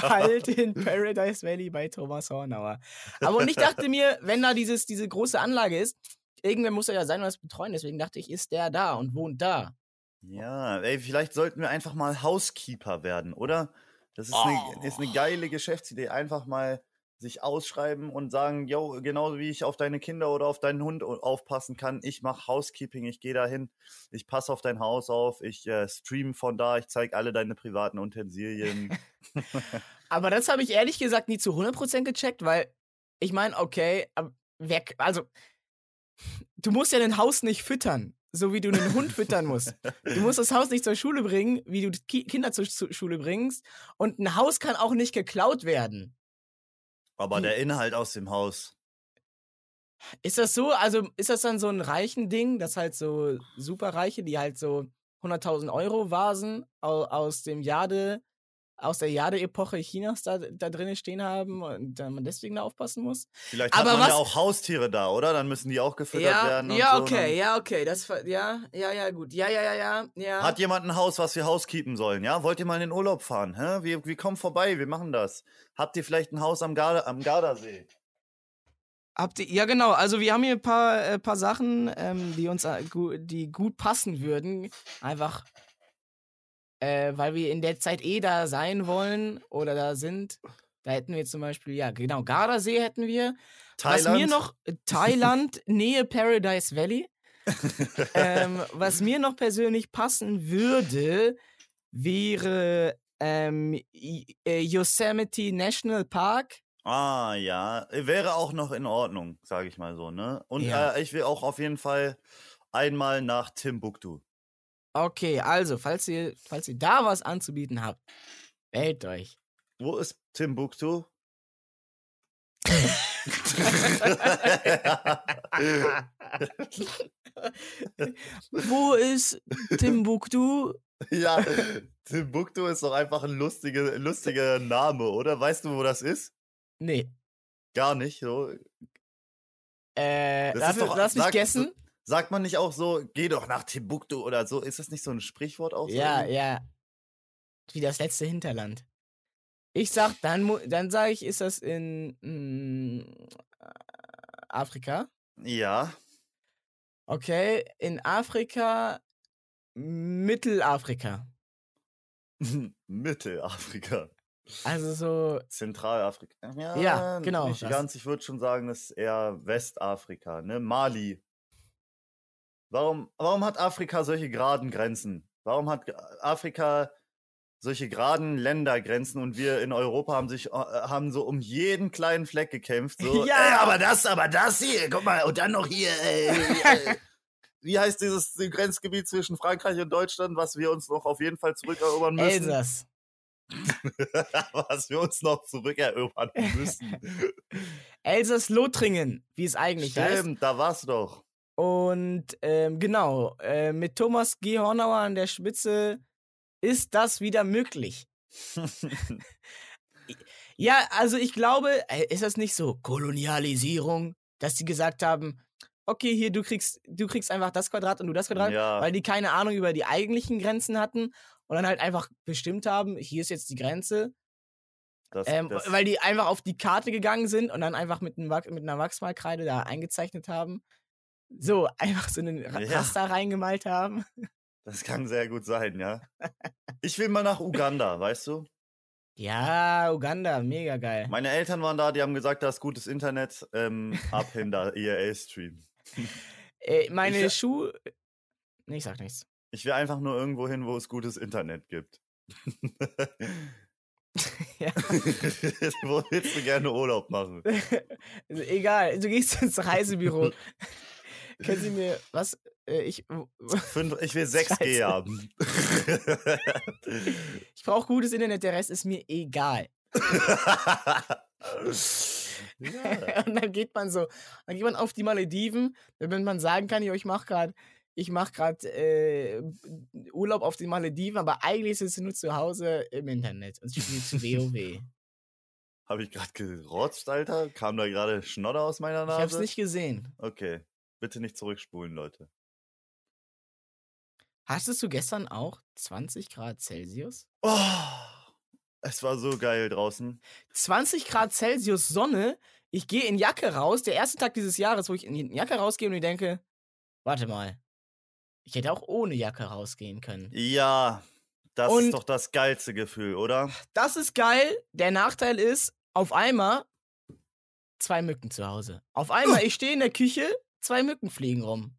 bald in Paradise Valley bei Thomas Hornauer. Aber und ich dachte mir, wenn da dieses, diese große Anlage ist, irgendwer muss er ja sein und das betreuen. Deswegen dachte ich, ist der da und wohnt da. Ja, ey, vielleicht sollten wir einfach mal Housekeeper werden, oder? Das ist, eine, ist eine Oh. geile Geschäftsidee. Einfach mal sich ausschreiben und sagen, yo, genauso wie ich auf deine Kinder oder auf deinen Hund au- aufpassen kann, ich mache Housekeeping, ich gehe dahin, ich passe auf dein Haus auf, ich äh, stream von da, ich zeige alle deine privaten Utensilien. [LAUGHS] Aber das habe ich ehrlich gesagt nie zu 100% gecheckt, weil ich meine, okay, wer, also du musst ja ein Haus nicht füttern, so wie du einen Hund füttern musst. Du musst das Haus nicht zur Schule bringen, wie du Ki Kinder zur Zu- Schule bringst. Und ein Haus kann auch nicht geklaut werden. Aber der Inhalt aus dem Haus. Ist das so? Also ist das dann so ein reichen Ding, dass halt so Superreiche, die halt so 100.000 Euro Vasen au aus dem Jade aus der Jade-Epoche Chinas da, da drinnen stehen haben und man deswegen da aufpassen muss. Vielleicht Aber hat man ja was- auch Haustiere da, oder? Dann müssen die auch gefüttert Ja, werden. Ja, so. okay, ja, okay. Das, ja, ja, ja, gut. Ja, ja, ja, ja, ja. Hat jemand ein Haus, was wir housekeepen sollen? Ja, wollt ihr mal in den Urlaub fahren? Hä? Wir, wir kommen vorbei, wir machen das. Habt ihr vielleicht ein Haus am, Garda, am Gardasee? Habt ihr, ja, genau. Also, wir haben hier ein paar, äh, paar Sachen, ähm, die uns äh, gu die gut passen würden. Einfach, äh, weil wir in der Zeit eh da sein wollen oder da sind. Da hätten wir zum Beispiel, ja, genau, Gardasee hätten wir. Was mir noch, äh, Thailand, [LAUGHS] Nähe Paradise Valley. ähm, was mir noch persönlich passen würde, wäre ähm, äh, Yosemite National Park. Ah, ja. Wäre auch noch in Ordnung, sage ich mal so, ne? Und Ja. äh, ich will auch auf jeden Fall einmal nach Timbuktu. Okay, also, falls ihr, falls ihr da was anzubieten habt, wählt euch. Wo ist Timbuktu? [LAUGHS] Wo ist Timbuktu? ja, Timbuktu ist doch einfach ein lustiger, lustiger Name, oder? Weißt du, wo das ist? Nee. Gar nicht. So. Äh, lass, doch- lass mich sag- guessen. Sagt man nicht auch so, geh doch nach Timbuktu oder so? Ist das nicht so ein Sprichwort auch? So Ja, irgendwie? ja. Wie das letzte Hinterland. Ich sag, dann, dann sage ich, ist das in mm, Afrika. Ja. Okay, in Afrika, Mittelafrika. [LAUGHS] Mittelafrika. Also so, Zentralafrika. Ja, Ja, genau, Nicht das- ganz, ich würde schon sagen, das ist eher Westafrika, ne? Mali. Warum, warum hat Afrika solche geraden Grenzen? Warum hat Afrika solche geraden Ländergrenzen und wir in Europa haben sich äh, haben so um jeden kleinen Fleck gekämpft. So, [LAUGHS] Ja. äh, aber das, aber das hier, guck mal, und dann noch hier. Äh, äh, [LAUGHS] wie heißt dieses Grenzgebiet zwischen Frankreich und Deutschland, was wir uns noch auf jeden Fall zurückerobern müssen? Elsass. [LAUGHS] was wir uns noch zurückerobern müssen. Elsass-Lothringen, wie es eigentlich heißt. Stimmt, da war's doch. Und ähm, genau, äh, mit Thomas G. Hornauer an der Spitze ist das wieder möglich. [LAUGHS] Ja, also ich glaube, äh, ist das nicht so Kolonialisierung, dass sie gesagt haben, okay, hier du kriegst du kriegst einfach das Quadrat und du das Quadrat, Ja. weil die keine Ahnung über die eigentlichen Grenzen hatten und dann halt einfach bestimmt haben, hier ist jetzt die Grenze, Das, ähm, das, weil die einfach auf die Karte gegangen sind und dann einfach mit, einem, mit einer Wachsmalkreide da eingezeichnet haben. So, einfach so einen Ra- Ja. Raster reingemalt haben. das kann sehr gut sein, ja. [LAUGHS] Ich will mal nach Uganda, weißt du? Ja, Uganda, mega geil. Meine Eltern waren da, die haben gesagt, da ist gutes Internet. Ähm, ab hin da, ERA-Stream. Äh, meine Ich- Schuhe. Nee, ich sag nichts. Ich will einfach nur irgendwo hin, wo es gutes Internet gibt. [LAUGHS] Ja. [LAUGHS] wo willst du gerne Urlaub machen? Also, egal, du gehst ins Reisebüro. Können Sie mir [LAUGHS] was? Äh, ich Fünf, ich will [LAUGHS] 6G Scheiße. haben. [LAUGHS] ich brauche gutes Internet, der Rest ist mir egal. ja. Und dann geht man so, dann geht man auf die Malediven, wenn man sagen kann, ich mache gerade ich mache gerade äh, Urlaub auf den Malediven, aber eigentlich ist es nur zu Hause im Internet und spiele zu WoW. Habe ich gerade gerotzt, Alter? Kam da gerade Schnodder aus meiner Ich Nase? habe es nicht gesehen. Okay. Bitte nicht zurückspulen, Leute. Hattest du gestern auch 20 Grad Celsius? Oh, es war so geil draußen. 20 Grad Celsius Sonne. Ich gehe in Jacke raus. Der erste Tag dieses Jahres, wo ich in Jacke rausgehe und ich denke, warte mal. Ich hätte auch ohne Jacke rausgehen können. Ja, das Und- ist doch das geilste Gefühl, oder? Das ist geil. Der Nachteil ist, auf einmal zwei Mücken zu Hause. Auf einmal, ich stehe in der Küche, zwei Mücken fliegen rum.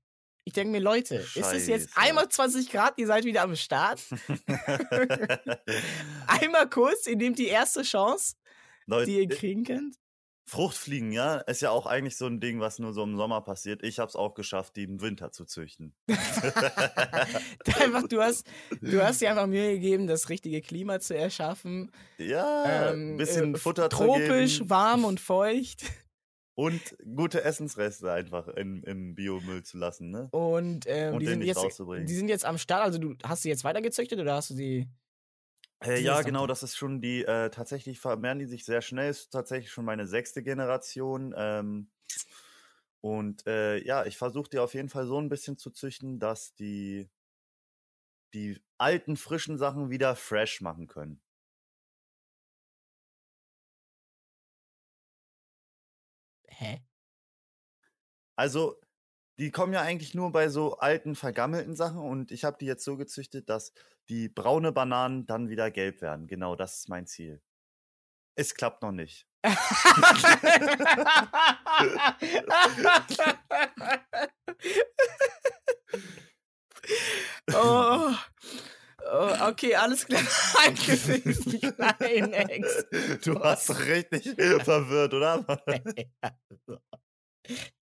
Ich denke mir, Leute, ist es jetzt Scheiße. einmal 20 Grad, ihr seid wieder am Start? [LAUGHS] [LAUGHS] Einmal kurz, ihr nehmt die erste Chance, Leute, die ihr kriegen könnt? Fruchtfliegen, ja, ist ja auch eigentlich so ein Ding, was nur so im Sommer passiert. Ich habe es auch geschafft, die im Winter zu züchten. [LAUGHS] einfach, du hast, du hast dir einfach Mühe gegeben, das richtige Klima zu erschaffen. Ja, Ähm, ein bisschen äh, Futter Tropisch, zu geben warm und feucht. Und gute Essensreste einfach in, im Biomüll zu lassen, ne? Und, ähm, Und die, den sind nicht jetzt, rauszubringen. die sind jetzt am Start. Also, du hast sie jetzt weitergezüchtet oder hast du sie. Äh, Die ja, genau, das ist schon die, äh, tatsächlich vermehren die sich sehr schnell, ist tatsächlich schon meine sechste Generation. Ähm, und äh, ja, ich versuche die auf jeden Fall so ein bisschen zu züchten, dass die die alten, frischen Sachen wieder fresh machen können. Hä? Also, die kommen ja eigentlich nur bei so alten, vergammelten Sachen und ich habe die jetzt so gezüchtet, dass die braune Bananen dann wieder gelb werden. Genau, das ist mein Ziel. Es klappt noch nicht. [LAUGHS] oh, [LAUGHS] [LAUGHS] oh, okay, alles klar. Diesen kleinen Ex. Du hast doch richtig verwirrt, oder? [LAUGHS]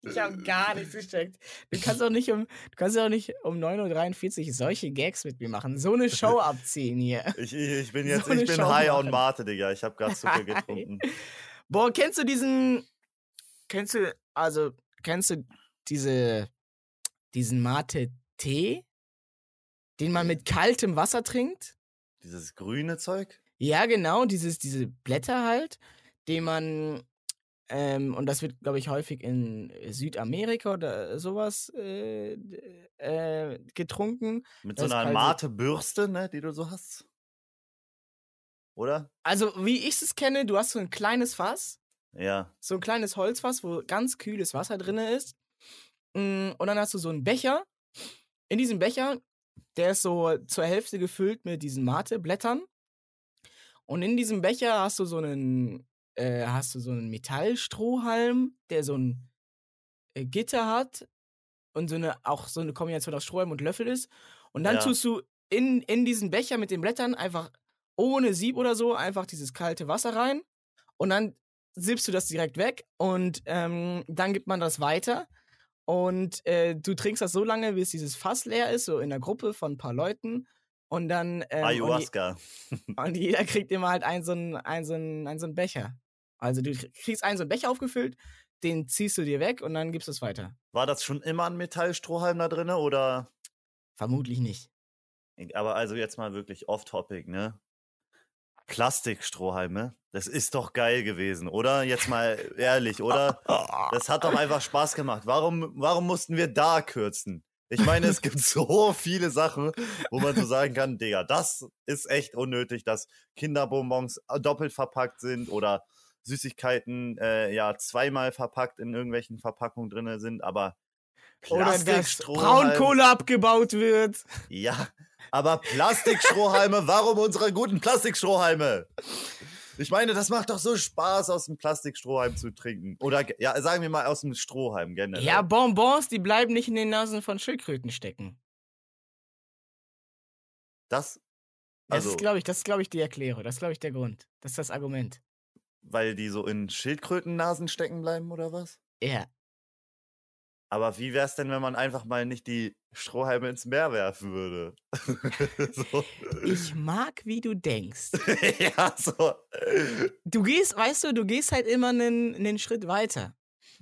Ich habe gar nichts gecheckt. Du kannst auch nicht um, du kannst auch nicht um 9.43 Uhr solche Gags mit mir machen. So eine Show [LAUGHS] abziehen hier. Ich, ich, bin jetzt, So ich bin Show high on machen. Mate, Digga. Ich habe gerade Zucker getrunken. Boah, kennst du diesen. Kennst du, also, kennst du diese, diesen Mate-Tee, den man mit kaltem Wasser trinkt? Dieses grüne Zeug? Ja, genau, dieses, diese Blätter halt, den man, ähm, und das wird, glaube ich, häufig in Südamerika oder sowas äh, äh, getrunken. Mit Das so einer Mate-Bürste, ne, die du so hast? Oder? Also, wie ich es kenne, du hast so ein kleines Fass, Ja. so ein kleines Holzfass, wo ganz kühles Wasser drin ist. Mm, Und dann hast du so einen Becher. In diesem Becher, der ist so zur Hälfte gefüllt mit diesen Mate-Blättern. Und in diesem Becher hast du so einen, äh, hast du so einen Metallstrohhalm, der so ein äh, Gitter hat und so eine, auch so eine Kombination aus Strohhalm und Löffel ist. Und dann Ja. tust du in, in diesen Becher mit den Blättern einfach ohne Sieb oder so einfach dieses kalte Wasser rein. Und dann siebst du das direkt weg und ähm, dann gibt man das weiter. Und äh, du trinkst das so lange, bis dieses Fass leer ist, so in der Gruppe von ein paar Leuten. Und dann. Ähm, und, Ayahuasca. [LAUGHS] und jeder kriegt immer halt einen so einen, einen, so einen, einen so einen Becher. Also du kriegst einen so einen Becher aufgefüllt, den ziehst du dir weg und dann gibst du es weiter. War das schon immer ein Metallstrohhalm da drin oder? Vermutlich nicht. Aber also jetzt mal wirklich off-topic, ne? Plastikstrohhalme, das ist doch geil gewesen, oder? Jetzt mal ehrlich, oder? Das hat doch einfach Spaß gemacht. Warum, warum mussten wir da kürzen? Ich meine, es gibt so viele Sachen, wo man so sagen kann, Digga, das ist echt unnötig, dass Kinderbonbons äh, doppelt verpackt sind oder Süßigkeiten äh, ja zweimal verpackt in irgendwelchen Verpackungen drin sind, aber Oder dass Plastikstrohhalm. Braunkohle abgebaut wird. Ja, aber Plastikstrohhalme, warum unsere guten Plastikstrohhalme? Ich meine, das macht doch so Spaß, aus dem Plastikstrohhalm zu trinken. Oder, ja, sagen wir mal aus dem Strohhalm generell. Ja, Bonbons, die bleiben nicht in den Nasen von Schildkröten stecken. das, Das also, ist, glaube ich, das ist, glaube ich, die Erklärung. Das ist, glaube ich, der Grund. Das ist das Argument. weil die so in Schildkrötennasen stecken bleiben oder was? Ja. Aber wie wär's denn, wenn man einfach mal nicht die Strohhalme ins Meer werfen würde? [LAUGHS] so. Ich mag, wie du denkst. [LAUGHS] ja, so. Du gehst, weißt du, du gehst halt immer einen, einen Schritt weiter.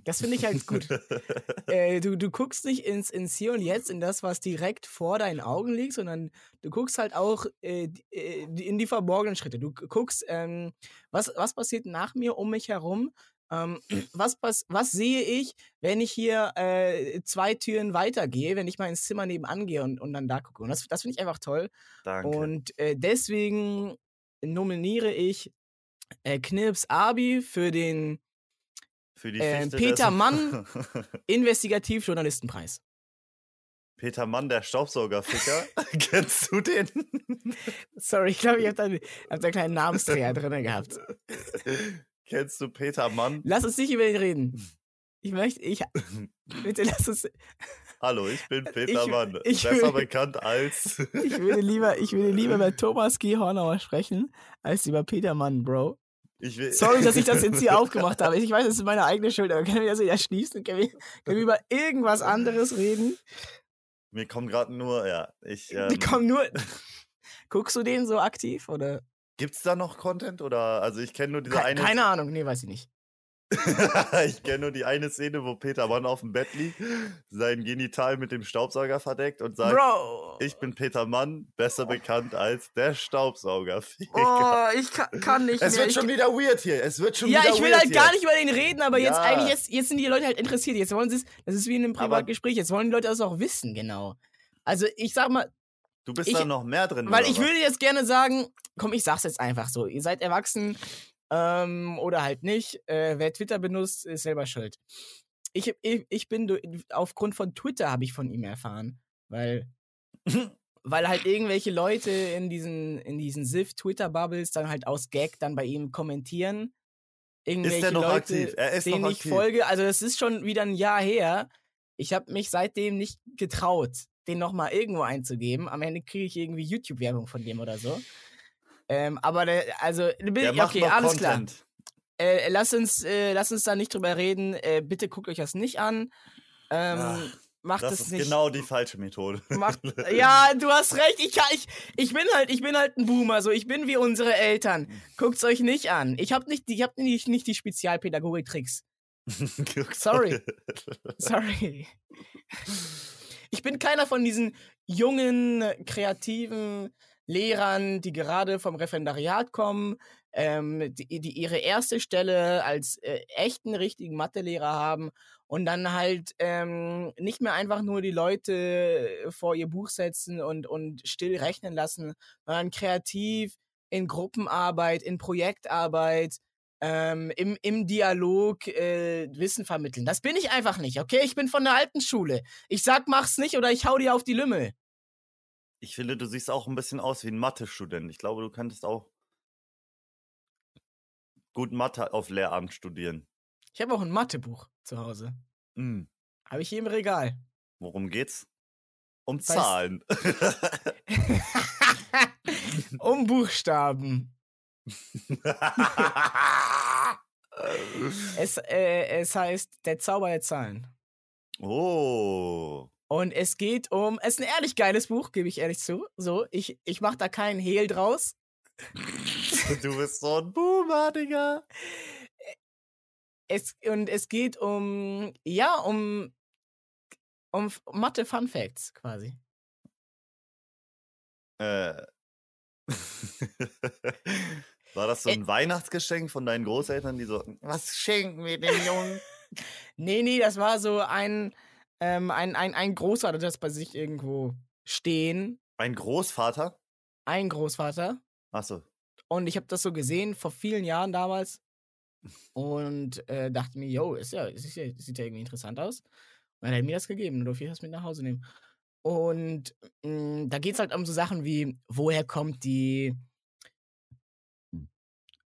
Das finde ich halt gut. [LAUGHS] äh, du, du guckst nicht ins, ins Hier und Jetzt, in das, was direkt vor deinen Augen liegt, sondern du guckst halt auch äh, äh, in die verborgenen Schritte. Du guckst, ähm, was, was passiert nach mir, um mich herum. Ähm, [CLEARS THROAT] was, pass was sehe ich, wenn ich hier äh, zwei Türen weitergehe, wenn ich mal ins Zimmer nebenan gehe und, und dann da gucke? Und das, das finde ich einfach toll. Danke. Und äh, deswegen nominiere ich äh, Knirps Abi für den Für äh, Peter Mann. [LAUGHS] Investigativjournalistenpreis. Peter Mann, der Staubsaugerficker. [LAUGHS] [LAUGHS] Kennst du den? Sorry, ich glaube, ich habe da, hab da einen kleinen Namensdreher drin gehabt. Kennst du Peter Mann? Lass uns nicht über ihn reden. Ich möchte, ich, bitte lass uns, Hallo, ich bin Peter Ich- Mann. ich besser will- bekannt als. [LAUGHS] ich würde lieber, ich würde lieber über Thomas G. Hornauer sprechen, als über Peter Mann, Bro. Ich will, Sorry, dass ich das jetzt hier [LAUGHS] aufgemacht habe. Ich weiß, es ist meine eigene Schuld, aber können wir das wieder schließen? Können wir, können wir über irgendwas anderes reden? Mir kommen gerade nur, ja. Ich, ähm, kommen nur. [LAUGHS] Guckst du den so aktiv oder? Gibt's da noch Content oder? Also ich kenne nur diese Ke eine. keine Ahnung, nee, weiß ich nicht. [LAUGHS] ich kenne nur die eine Szene, wo Peter Mann auf dem Bett liegt, sein Genital mit dem Staubsauger verdeckt und sagt, Bro! ich bin Peter Mann, besser bekannt als der Staubsaugerficker. [LAUGHS] Oh, ich kann, kann nicht es mehr. wird ich, schon wieder weird hier. Es wird schon ja, wieder ich will weird halt hier. gar nicht über den reden, aber jetzt Ja. eigentlich, jetzt, jetzt sind die Leute halt interessiert. Jetzt wollen sie es, das ist wie in einem Privatgespräch, jetzt wollen die Leute das auch wissen, genau. Also ich sag mal, Du bist Ich- da noch mehr drin. Weil ich was? würde jetzt gerne sagen, komm, ich sag's jetzt einfach so. Ihr seid erwachsen ähm, oder halt nicht. Äh, wer Twitter benutzt, ist selber schuld. Ich, ich, ich bin aufgrund von Twitter habe ich von ihm erfahren, weil [LAUGHS] weil halt irgendwelche Leute in diesen in diesen Sif Twitter Bubbles dann halt aus Gag dann bei ihm kommentieren. Irgendwelche Ist der noch Leute, aktiv? Er ist denen noch ich aktiv. folge. Also das ist schon wieder ein Jahr her. Ich habe mich seitdem nicht getraut, den nochmal irgendwo einzugeben. Am Ende kriege ich irgendwie YouTube-Werbung von dem oder so. Ähm, aber der, also, Der macht okay, alles Content. klar. Äh, lass, uns, äh, lass uns da nicht drüber reden. Äh, bitte guckt euch das nicht an. Ähm, Ach, macht Das ist nicht. genau die falsche Methode. Macht, [LAUGHS] ja, du hast recht. Ich, ich, ich bin halt, ich bin halt ein Boomer. So, ich bin wie unsere Eltern. Guckt's euch nicht an. Ich habe nicht, die- ich hab nicht, nicht die Spezialpädagogik-Tricks. [LAUGHS] Sorry. Sorry. Ich bin keiner von diesen jungen, kreativen Lehrern, die gerade vom Referendariat kommen, ähm, die, die ihre erste Stelle als äh, echten, richtigen Mathelehrer haben und dann halt ähm, nicht mehr einfach nur die Leute vor ihr Buch setzen und, und still rechnen lassen, sondern kreativ in Gruppenarbeit, in Projektarbeit, ähm, im, im Dialog äh, Wissen vermitteln. Das bin ich einfach nicht, okay? Ich bin von der alten Schule. Ich sag, mach's nicht oder ich hau dir auf die Lümmel. Ich finde, du siehst auch ein bisschen aus wie ein Mathe-Student. Ich glaube, du könntest auch gut Mathe auf Lehramt studieren. Ich habe auch ein Mathebuch zu Hause. Hm. Habe ich hier im Regal. Worum geht's? Um Zahlen. [LAUGHS] [LAUGHS] um Buchstaben. [LAUGHS] Es, äh, es heißt Der Zauber der Zahlen. oh. Und es geht um. Es ist ein ehrlich geiles Buch, gebe ich ehrlich zu. So, ich, ich mache da keinen Hehl draus. [LAUGHS] Du bist so ein Boomer, Digga. Es, und es geht um. Ja, um. Um Mathe Fun Facts quasi. Äh. [LAUGHS] War das so ein Weihnachtsgeschenk von deinen Großeltern, die so, was schenken wir dem Jungen? [LAUGHS] Nee, nee, das war so ein. Ähm, ein, ein, ein Großvater, das bei sich irgendwo stehen. Ein Großvater? Ein Großvater. Achso. Und ich habe das so gesehen vor vielen Jahren damals [LAUGHS] und äh, dachte mir, yo, ist ja, ist ja, sieht ja irgendwie interessant aus. Und dann hat er mir das gegeben und durfte ich das mit nach Hause nehmen. Und mh, da geht es halt um so Sachen wie, woher kommt die,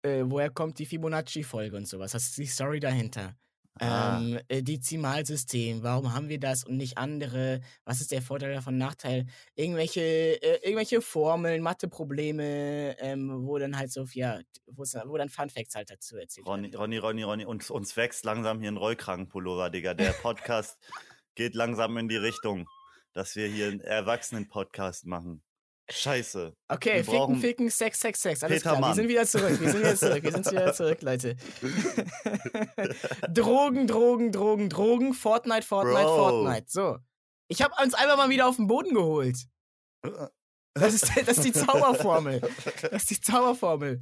äh, woher kommt die Fibonacci-Folge und sowas? Was ist die Story dahinter? Ah. Ähm, äh, Dezimalsystem, warum haben wir das und nicht andere? Was ist der Vorteil davon, Nachteil? Irgendwelche, äh, irgendwelche Formeln, Matheprobleme, ähm, wo dann halt so, ja, wo dann Fun Facts halt dazu erzählt Ronny, werden. Ronny, Ronny, Ronny, uns, uns wächst langsam hier ein Rollkragenpullover, Digga. Der [LAUGHS] Podcast geht langsam in die Richtung, dass wir hier einen Erwachsenen-Podcast machen. Scheiße. Okay, wir ficken, ficken, Sex, Sex, Sex. Alles Peter klar, wir Mann. sind wieder zurück, wir sind wieder zurück, wir sind wieder zurück, Leute. [LAUGHS] Drogen, Drogen, Drogen, Drogen, Fortnite, Fortnite, Bro. Fortnite. So. Ich habe uns einfach mal wieder auf den Boden geholt. Das ist, [LAUGHS] das ist die Zauberformel. Das ist die Zauberformel.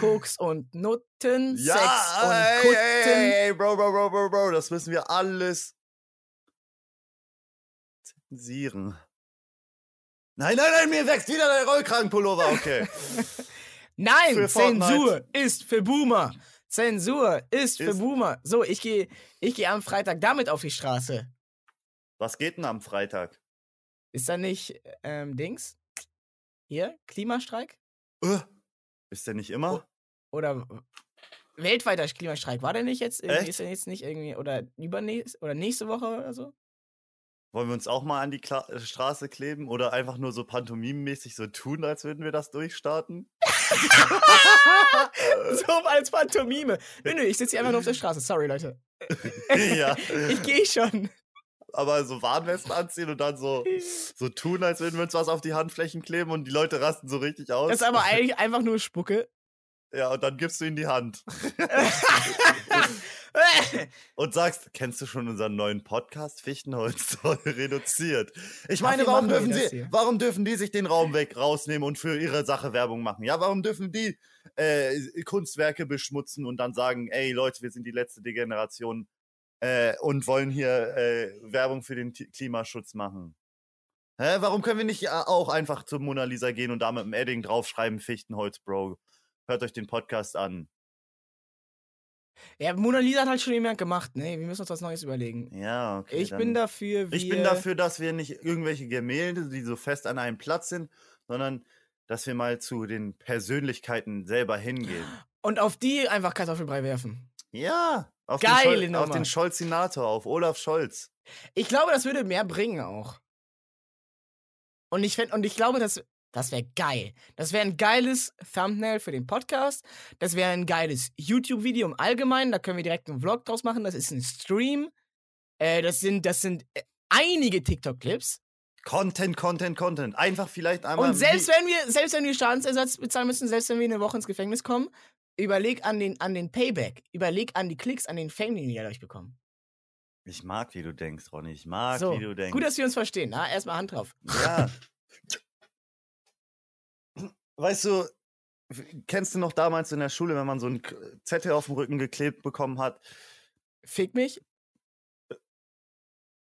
Koks und Nutten, Sex und ey, Kutten. ey, ey, Bro, Bro, Bro, Bro, Bro, das müssen wir alles zensieren. Nein, nein, nein, mir wächst wieder der Rollkragenpullover, okay. [LAUGHS] Nein, Für Zensur ist für Boomer. Zensur ist, für Ist- Boomer. So, ich gehe ich geh am Freitag damit auf die Straße. Was geht denn am Freitag? Ist da nicht, ähm, Dings? Hier, Klimastreik? Äh, Ist der nicht immer? Oder w- weltweiter Klimastreik? War der nicht jetzt? Echt? ist der jetzt nicht irgendwie, oder übernächste, oder nächste Woche oder so? Wollen wir uns auch mal an die Kla äh, Straße kleben oder einfach nur so pantomimenmäßig so tun, als würden wir das durchstarten? [LAUGHS] so als Pantomime. Nö, nö, ich sitze hier einfach nur auf der Straße. Sorry, Leute. [LAUGHS] ja. Ich gehe schon. Aber so Warnwesten anziehen und dann so, so tun, als würden wir uns was auf die Handflächen kleben und die Leute rasten so richtig aus. Das ist aber eigentlich einfach nur Spucke. Ja, und dann gibst du ihm die Hand [LAUGHS] und sagst, kennst du schon unseren neuen Podcast Fichtenholz reduziert? Ich meine, warum dürfen sie, warum dürfen die sich den Raum weg rausnehmen und für ihre Sache Werbung machen? Ja, warum dürfen die äh, Kunstwerke beschmutzen und dann sagen, ey Leute, wir sind die letzte Degeneration äh, und wollen hier äh, Werbung für den T Klimaschutz machen? Hä, warum können wir nicht äh, auch einfach zur Mona Lisa gehen und da mit dem Edding draufschreiben, Fichtenholz, Bro? Hört euch den Podcast an. Ja, Mona Lisa hat halt schon jemand gemacht, ne? Wir müssen uns was Neues überlegen. Ja, okay. ich bin dafür, wir, Ich bin dafür, dass wir nicht irgendwelche Gemälde, die so fest an einem Platz sind, sondern dass wir mal zu den Persönlichkeiten selber hingehen. Und auf die einfach Kartoffelbrei werfen. Ja, auf Geile den, Schol auf den Scholzinator, auf Olaf Scholz. Ich glaube, das würde mehr bringen auch. Und ich, fänd, und ich glaube, das, das wäre geil. Das wäre ein geiles Thumbnail für den Podcast. Das wäre ein geiles YouTube-Video im Allgemeinen. Da können wir direkt einen Vlog draus machen. Das ist ein Stream. Äh, das sind, das sind äh, einige TikTok-Clips. Content, Content, Content. Einfach vielleicht einmal. Und selbst wenn wir, selbst wenn wir Schadensersatz bezahlen müssen, selbst wenn wir eine Woche ins Gefängnis kommen, überleg an den, an den Payback. Überleg an die Klicks, an den Fame, den wir dadurch bekommen. Ich mag, wie du denkst, Ronny. Ich mag, so, wie du denkst. gut, dass wir uns verstehen. Na, erstmal Hand drauf. Ja. [LAUGHS] weißt du, kennst du noch damals in der Schule, wenn man so einen K- Zettel auf dem Rücken geklebt bekommen hat? Fick mich.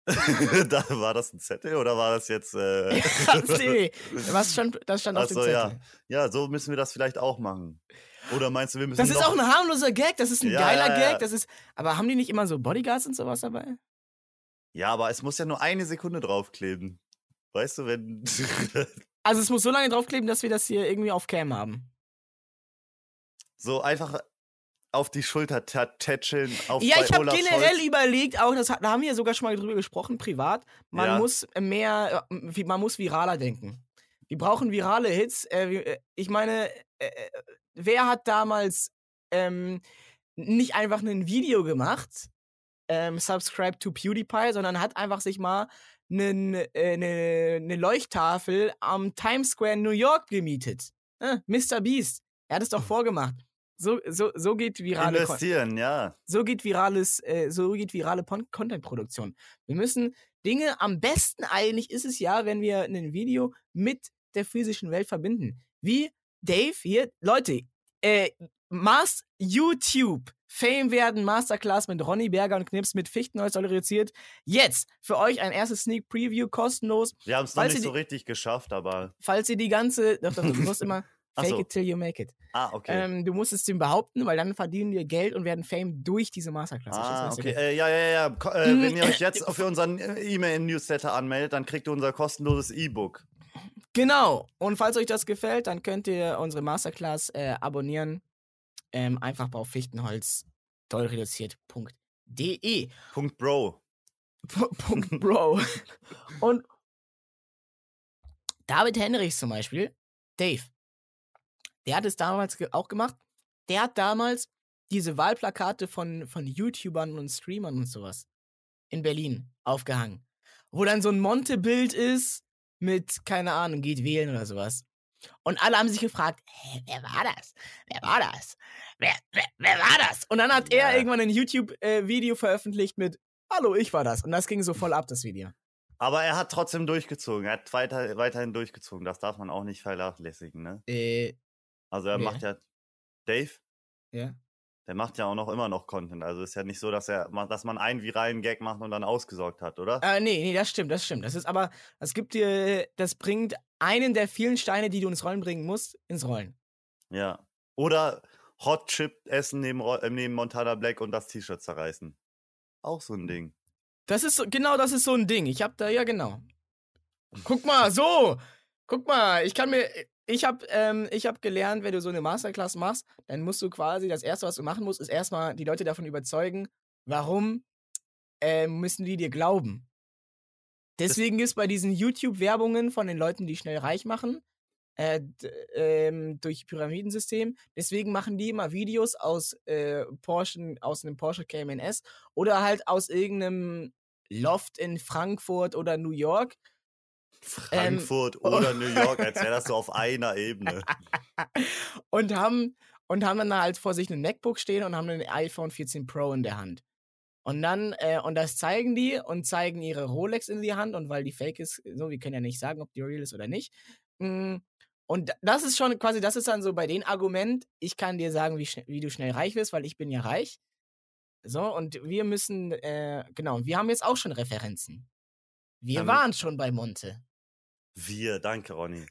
[LAUGHS] da war das ein Zettel oder war das jetzt. [LAUGHS] Äh, [LAUGHS] nee, was stand, das stand auf Ach dem Zettel. ja. ja, so müssen wir das vielleicht auch machen. Oder meinst du, wir müssen. Das ist auch ein harmloser Gag, das ist ein Ja, geiler ja, ja. Gag, das ist. Aber haben die nicht immer so Bodyguards und sowas dabei? Ja, aber es muss ja nur eine Sekunde draufkleben. Weißt du, wenn. Also es muss so lange draufkleben, dass wir das hier irgendwie auf Cam haben. so einfach auf die Schulter tä- tätscheln. Auf ja, ich habe generell Scholz. überlegt, auch das, da haben wir sogar schon mal drüber gesprochen, privat. Man Ja. muss mehr, äh, man muss viraler denken. Wir brauchen virale Hits. Äh, äh, ich meine, wer hat damals ähm, nicht einfach ein Video gemacht, ähm, Subscribe to PewDiePie, sondern hat einfach sich mal eine äh, ne, ne Leuchttafel am Times Square in New York gemietet. Äh, Mr. Beast. Er hat es doch vorgemacht. So, so, so geht virale Kon Investieren, ja. so geht virales, äh, so geht virale Content-Produktion. Wir müssen Dinge, am besten eigentlich ist es ja, wenn wir ein Video mit der physischen Welt verbinden. Wie Dave hier, Leute, äh, Mas YouTube, Fame werden, Masterclass mit Ronny Berger und Knips mit Fichtenholz reduziert. Jetzt für euch ein erstes Sneak Preview kostenlos. Wir haben es noch Falls nicht ihr so die- richtig geschafft, aber. Falls ihr die ganze, doch, doch, du musst immer [LAUGHS] fake so. it till you make it. Ah, okay. Ähm, du musst es dem behaupten, weil dann verdienen wir Geld und werden Fame durch diese Masterclass. Ah, okay. Äh, ja, ja, ja. Ko- Äh, wenn ihr [LAUGHS] euch jetzt für unseren äh, E-Mail-Newsletter anmeldet, dann kriegt ihr unser kostenloses E-Book. Genau. Und falls euch das gefällt, dann könnt ihr unsere Masterclass äh, abonnieren. Ähm, einfach auf Fichtenholz reduziert.de. Punkt Bro. Punkt [LAUGHS] Bro. Und David Henrichs zum Beispiel, Dave, der hat es damals ge auch gemacht. Der hat damals diese Wahlplakate von, von YouTubern und Streamern und sowas in Berlin aufgehangen. Wo dann so ein Monte-Bild ist mit, keine Ahnung, geht wählen oder sowas. Und alle haben sich gefragt, hä, wer war das? Wer war das? Wer, wer, wer war das? Und dann hat er Ja. irgendwann ein YouTube-Video veröffentlicht mit, hallo, ich war das. Und das ging so voll ab, das Video. Aber er hat trotzdem durchgezogen. Er hat weiter, weiterhin durchgezogen. Das darf man auch nicht vernachlässigen, ne? Äh, Also er Wer? macht ja. Dave, ja. Der macht ja auch noch immer noch Content. Also ist ja nicht so, dass er dass man einen viralen Gag macht und dann ausgesorgt hat, oder? Äh, nee, nee, das stimmt, das stimmt. Das ist aber, das gibt dir, das bringt einen der vielen Steine, die du ins Rollen bringen musst, ins Rollen. Ja. Oder Hot Chip essen neben, äh, neben Montana Black und das T-Shirt zerreißen. Auch so ein Ding. Das ist so, genau, das ist so ein Ding. Ich hab da, ja, genau. Guck mal, [LAUGHS] so! Guck mal, ich kann mir, ich hab, ähm, ich hab gelernt, wenn du so eine Masterclass machst, dann musst du quasi, das erste, was du machen musst, ist erstmal die Leute davon überzeugen, warum ähm, müssen die dir glauben. Deswegen ist bei diesen YouTube-Werbungen von den Leuten, die schnell reich machen, äh, ähm, durch Pyramidensystem. Deswegen machen die immer Videos aus äh, Porsche, aus einem Porsche Cayman S oder halt aus irgendeinem Loft in Frankfurt oder New York. Ähm, Frankfurt oder New York, als wäre das so auf [LAUGHS] einer Ebene. und haben und haben dann halt vor sich ein MacBook stehen und haben ein iPhone 14 Pro in der Hand. Und dann, äh, und das zeigen die und zeigen ihre Rolex in die Hand und weil die fake ist, so, wir können ja nicht sagen, ob die real ist oder nicht. Mm, Und das ist schon quasi, das ist dann so bei den Argument, ich kann dir sagen, wie, wie du schnell reich wirst, weil ich bin ja reich. So, und wir müssen, äh, genau, wir haben jetzt auch schon Referenzen. Wir Ähm, waren schon bei Monte. Wir, danke, Ronny.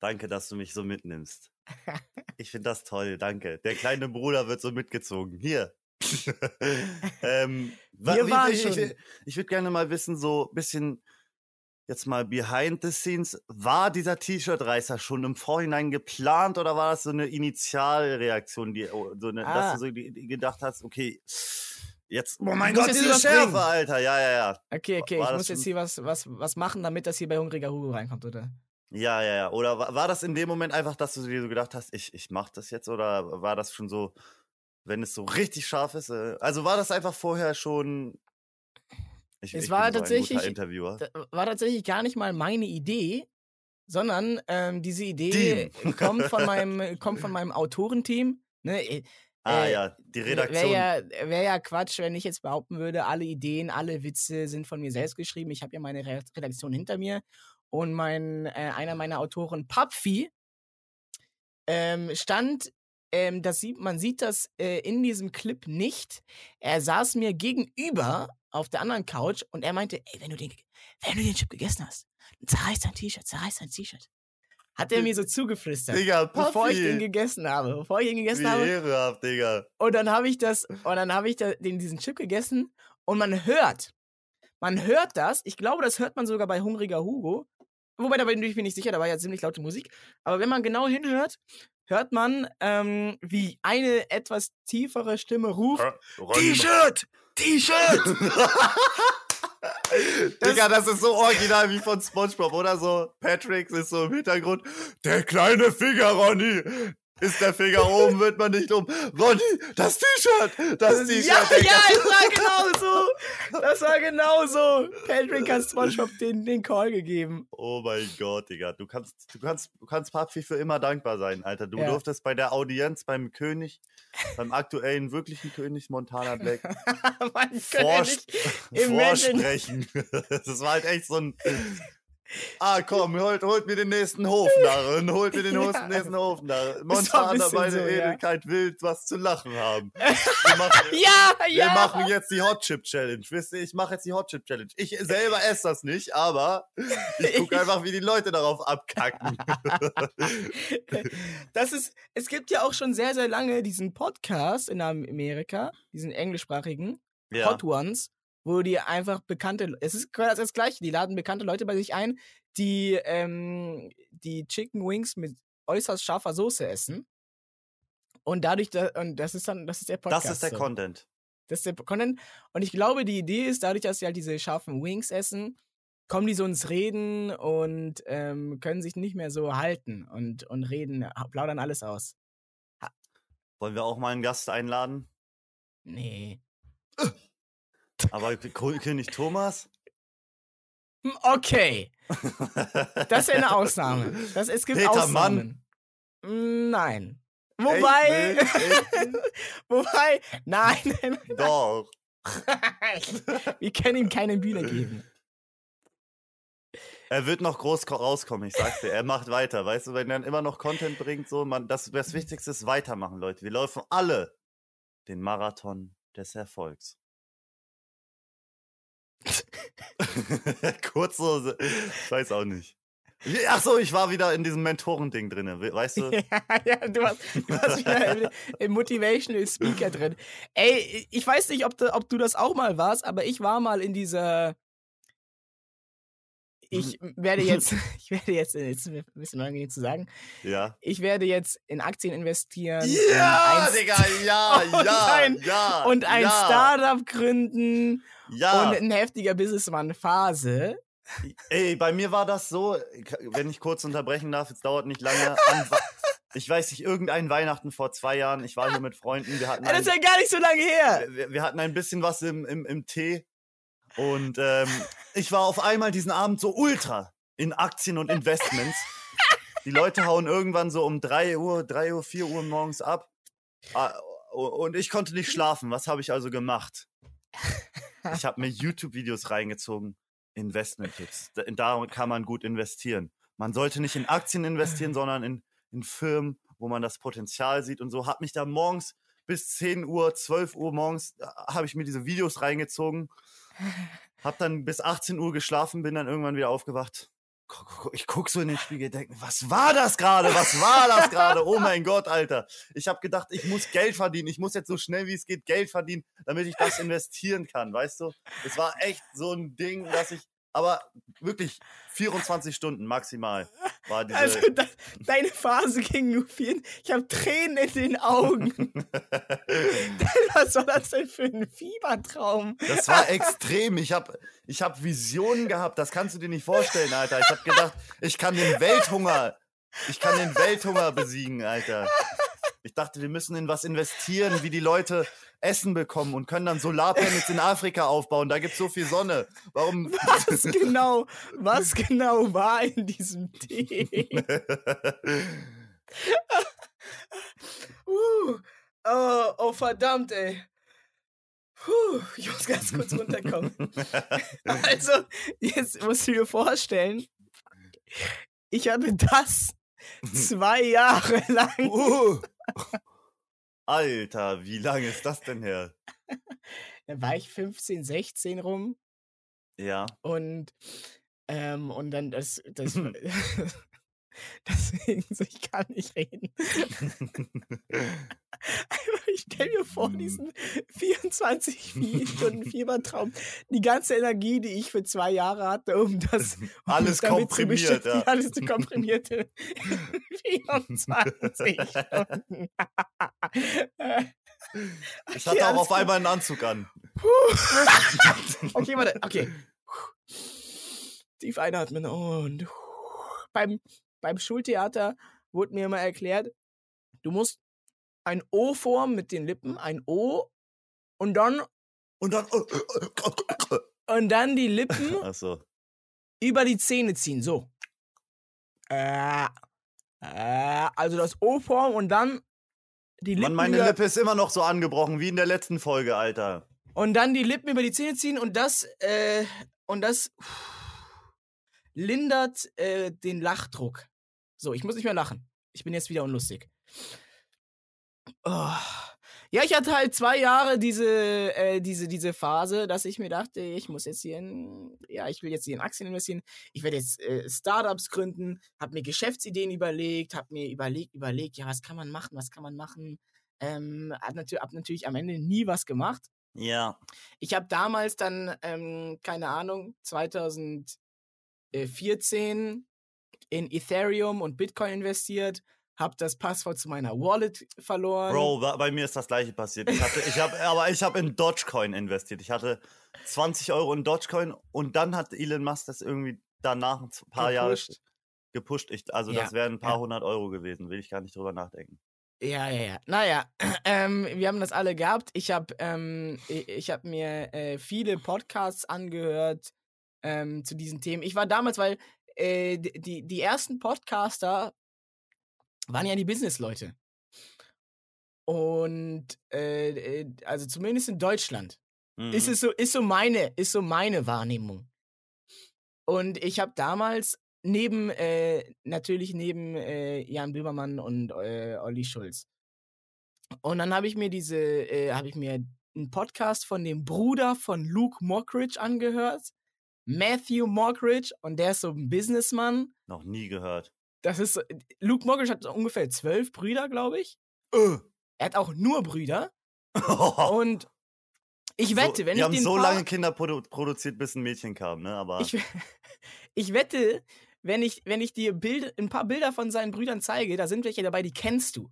Danke, dass du mich so mitnimmst. Ich finde das toll, danke. Der kleine Bruder wird so mitgezogen. Hier. [LAUGHS] ähm, Wir waren ich, ich, ich würde gerne mal wissen, so ein bisschen jetzt mal behind the scenes. War dieser T-Shirt-Reißer schon im Vorhinein geplant oder war das so eine Initialreaktion, die, oh, so eine, Ah. dass du so gedacht hast, okay, jetzt, oh mein Gott, diese. Schärfe, Alter. Ja, ja, ja. Okay, okay, war ich muss jetzt hier was, was, was machen, damit das hier bei Hungriger Hugo reinkommt, oder? Ja, ja, ja. Oder war, war das in dem Moment einfach, dass du dir so gedacht hast, ich, ich mach das jetzt? Oder war das schon so, wenn es so richtig scharf ist? Äh, also war das einfach vorher schon. Ich, Es ich war tatsächlich- war tatsächlich gar nicht mal meine Idee, sondern ähm, diese Idee kommt von [LAUGHS] meinem, kommt von meinem Autorenteam. Ne? Ah äh, ja, die Wäre Redaktion. ja, wär ja Quatsch, wenn ich jetzt behaupten würde, alle Ideen, alle Witze sind von mir selbst geschrieben. Ich habe ja meine Re- Redaktion hinter mir. Und mein, äh, einer meiner Autoren, Papfi, ähm, stand, ähm, das sieht, man sieht das äh, in diesem Clip nicht. Er saß mir gegenüber auf der anderen Couch und er meinte, ey, wenn du den, wenn du den Chip gegessen hast, zerreiß dein T-Shirt, zerreiß dein T-Shirt. Hat er mir so zugeflüstert. Digga, Bevor ich den Papi. gegessen habe. Bevor ich ihn Wie gegessen habe. ehrenhaft, Digga. Und dann habe ich das, und dann habe ich da, den, diesen Chip gegessen und man hört, man hört das, ich glaube, das hört man sogar bei Hungriger Hugo. Wobei, da bin ich mir nicht sicher, da war ja ziemlich laute Musik. Aber wenn man genau hinhört, hört man, ähm, wie eine etwas tiefere Stimme ruft: T-Shirt! T-Shirt! [LAUGHS] [LAUGHS] Digga, das ist so original wie von Spongebob, oder so? Patrick ist so im Hintergrund. Der kleine Finger, Ronny. Ist der Finger oben, wird man nicht um. Ronny, das T-Shirt! Das T-Shirt! ja, ja, es war genau so. Das war genau so. Patrick hat SpongeBob den, den Call gegeben. Oh mein Gott, Digga. Du kannst, du kannst, du kannst Papi für immer dankbar sein, Alter. Du Ja. durftest bei der Audienz beim König, beim aktuellen wirklichen König Montana Black [LAUGHS] Vors Imagine. vorsprechen. [LAUGHS] Das war halt echt so ein. Ah, komm, holt, holt mir den nächsten Hofnarren, holt mir den [LAUGHS] Ja. nächsten Hofnarren. bisschen meine so, ja. Edelkeit will was zu lachen haben. [LAUGHS] Wir machen, Ja, ja. wir machen jetzt die Hot Chip Challenge. Wisst ihr, ich mache jetzt die Hot Chip Challenge. Ich selber esse das nicht, aber ich gucke einfach, wie die Leute darauf abkacken. [LAUGHS] Das ist, es gibt ja auch schon sehr, sehr lange diesen Podcast in Amerika, diesen englischsprachigen, Ja. Hot Ones, wo die einfach bekannte, es ist quasi das Gleiche, die laden bekannte Leute bei sich ein, die ähm, die Chicken Wings mit äußerst scharfer Soße essen. Und dadurch, da, und das ist dann, das ist der Podcast. Das ist der so. Content. Das ist der Content. Und ich glaube, die Idee ist, dadurch, dass sie halt diese scharfen Wings essen, kommen die so ins Reden und ähm, können sich nicht mehr so halten und, und reden, ha- plaudern alles aus. Wollen wir auch mal einen Gast einladen? Nee. Aber König Thomas? Hm, Okay. Das ist eine Ausnahme. Das, es gibt Peter Ausnahmen. Mm, Nein. Wobei, Echt? Echt? wobei, nein, [LAUGHS] nein, Doch. [LAUGHS] wir können ihm keine Bühne geben. Er wird noch groß ko- rauskommen, ich sag's dir. Er macht weiter, weißt du, wenn er dann immer noch Content bringt, so, man, das, das Wichtigste ist weitermachen, Leute. Wir laufen alle den Marathon des Erfolgs. [LAUGHS] Kurz so, weiß auch nicht. Ach so, ich war wieder in diesem Mentorending drin, weißt du? [LAUGHS] ja, ja, du warst, du warst wieder im, im Motivational Speaker drin. Ey, ich weiß nicht, ob du, ob du das auch mal warst, aber ich war mal in dieser. [LAUGHS] [LAUGHS] Ich werde jetzt, ich werde jetzt, jetzt ist ein bisschen unangenehm zu sagen, Ja. ich werde jetzt in Aktien investieren. Ja, und ein, Digga, [LAUGHS] ja, und ja, ein- ja. und ein ja, Startup gründen Ja. und ein heftiger Businessman-Phase. Ey, bei mir war das so, wenn ich kurz unterbrechen darf, es dauert nicht lange. Ich weiß nicht, irgendein Weihnachten vor zwei Jahren, ich war hier mit Freunden, wir hatten Das ein, ist ja gar nicht so lange her. wir, wir hatten ein bisschen was im, im, im Tee und ähm, ich war auf einmal diesen Abend so ultra in Aktien und Investments. Die Leute hauen irgendwann so um 3 Uhr, 3 Uhr, 4 Uhr morgens ab. Ah, Und ich konnte nicht schlafen. Was habe ich also gemacht? Ich habe mir YouTube-Videos reingezogen. Investment-Tipps. Da- kann man gut investieren. Man sollte nicht in Aktien investieren, sondern in, in Firmen, wo man das Potenzial sieht und so. Hab mich da morgens bis 10 Uhr, 12 Uhr morgens, habe ich mir diese Videos reingezogen. [LAUGHS] Hab dann bis 18 Uhr geschlafen, bin dann irgendwann wieder aufgewacht. Ich guck so in den Spiegel, denke, was war das gerade? Was war das gerade? Oh mein Gott, Alter. Ich habe gedacht, ich muss Geld verdienen. Ich muss jetzt so schnell wie es geht Geld verdienen, damit ich das investieren kann, weißt du? Es war echt so ein Ding, dass ich, aber wirklich 24 Stunden maximal war diese. Also das, deine Phase ging nur vier. Ich habe Tränen in den Augen. [LAUGHS] [LAUGHS] Was war das denn für ein Fiebertraum? Das war extrem. Ich habe ich hab Visionen gehabt, das kannst du dir nicht vorstellen, Alter. Ich habe gedacht, ich kann den Welthunger, ich kann den Welthunger besiegen, Alter. Ich dachte, wir müssen in was investieren, wie die Leute Essen bekommen und können dann Solarpanels in Afrika aufbauen. Da gibt's so viel Sonne. Warum? [LAUGHS] Was genau, was genau war in diesem Tee? [LAUGHS] Uh, oh, oh, verdammt, ey. Puh, ich muss ganz kurz runterkommen. [LAUGHS] Also, jetzt musst du dir vorstellen, ich habe das [LAUGHS] zwei Jahre lang. uh. [LAUGHS] Alter, wie lange ist das denn her? [LAUGHS] Da war ich 15, 16 rum Ja. und, ähm, und dann das, das, [LAUGHS] deswegen, ich kann nicht reden. [LAUGHS] Ich stell mir vor, diesen [LAUGHS] 24 Vi- Stunden Fiebertraum, die ganze Energie, die ich für zwei Jahre hatte, um das um Alles komprimiert, ja. Alles zu komprimierte 24 Stunden. Ich Okay, hatte auch auf einmal einen Anzug an. Okay, warte, okay. Tief einatmen und beim, beim Schultheater wurde mir immer erklärt, du musst ein O formen mit den Lippen, ein O und dann Und dann. und dann die Lippen [LAUGHS] Achso. über die Zähne ziehen, so. Äh, äh, also das O formen und dann die Lippen Mann, meine Lippe ist immer noch so angebrochen wie in der letzten Folge, Alter. und dann die Lippen über die Zähne ziehen und das äh, und das lindert äh, den Lachdruck. So, ich muss nicht mehr lachen. Ich bin jetzt wieder unlustig. Oh. Ja, ich hatte halt zwei Jahre diese, äh, diese, diese Phase, dass ich mir dachte, ich muss jetzt hier in, ja, ich will jetzt hier in Aktien investieren. Ich werde jetzt äh, Startups gründen, habe mir Geschäftsideen überlegt, habe mir überlegt, überlegt, ja, was kann man machen, was kann man machen. Ähm, hab, natür hab natürlich am Ende nie was gemacht. Ja. Ich habe damals dann, ähm, keine Ahnung, 2014 in Ethereum und Bitcoin investiert, habe das Passwort zu meiner Wallet verloren. Bro, bei, mir ist das gleiche passiert. Ich hatte, ich hab, aber ich habe in Dogecoin investiert. Ich hatte 20 Euro in Dogecoin und dann hat Elon Musk das irgendwie danach ein paar Jahre Gepusht. gepusht. Ich, also Ja, das wären ein paar ja. hundert Euro gewesen. Will ich gar nicht drüber nachdenken. Ja, ja, ja. Naja, [CLEARS THROAT] ähm, wir haben das alle gehabt. Ich habe ähm, ich, ich hab mir äh, viele Podcasts angehört ähm, zu diesen Themen. Ich war damals, weil äh, die, die ersten Podcaster waren ja die Businessleute. Und äh, äh, also zumindest in Deutschland. Mhm. Ist es so, ist so meine, ist so meine Wahrnehmung. Und ich habe damals neben, äh, natürlich neben äh, Jan Böhmermann und äh, Olli Schulz. Und dann habe ich mir diese, äh, habe ich mir einen Podcast von dem Bruder von Luke Mockridge angehört. Matthew Mockridge. Und der ist so ein Businessman. Noch nie gehört. Das ist, Luke Mockridge hat ungefähr zwölf Brüder, glaube ich. Äh. Er hat auch nur Brüder. [LAUGHS] Und ich wette, so, wenn die ich haben den so lange Kinder produ produziert, bis ein Mädchen kam, ne? Aber Ich, [LAUGHS] ich wette, wenn ich, wenn ich dir Bild, ein paar Bilder von seinen Brüdern zeige, da sind welche dabei, die kennst du.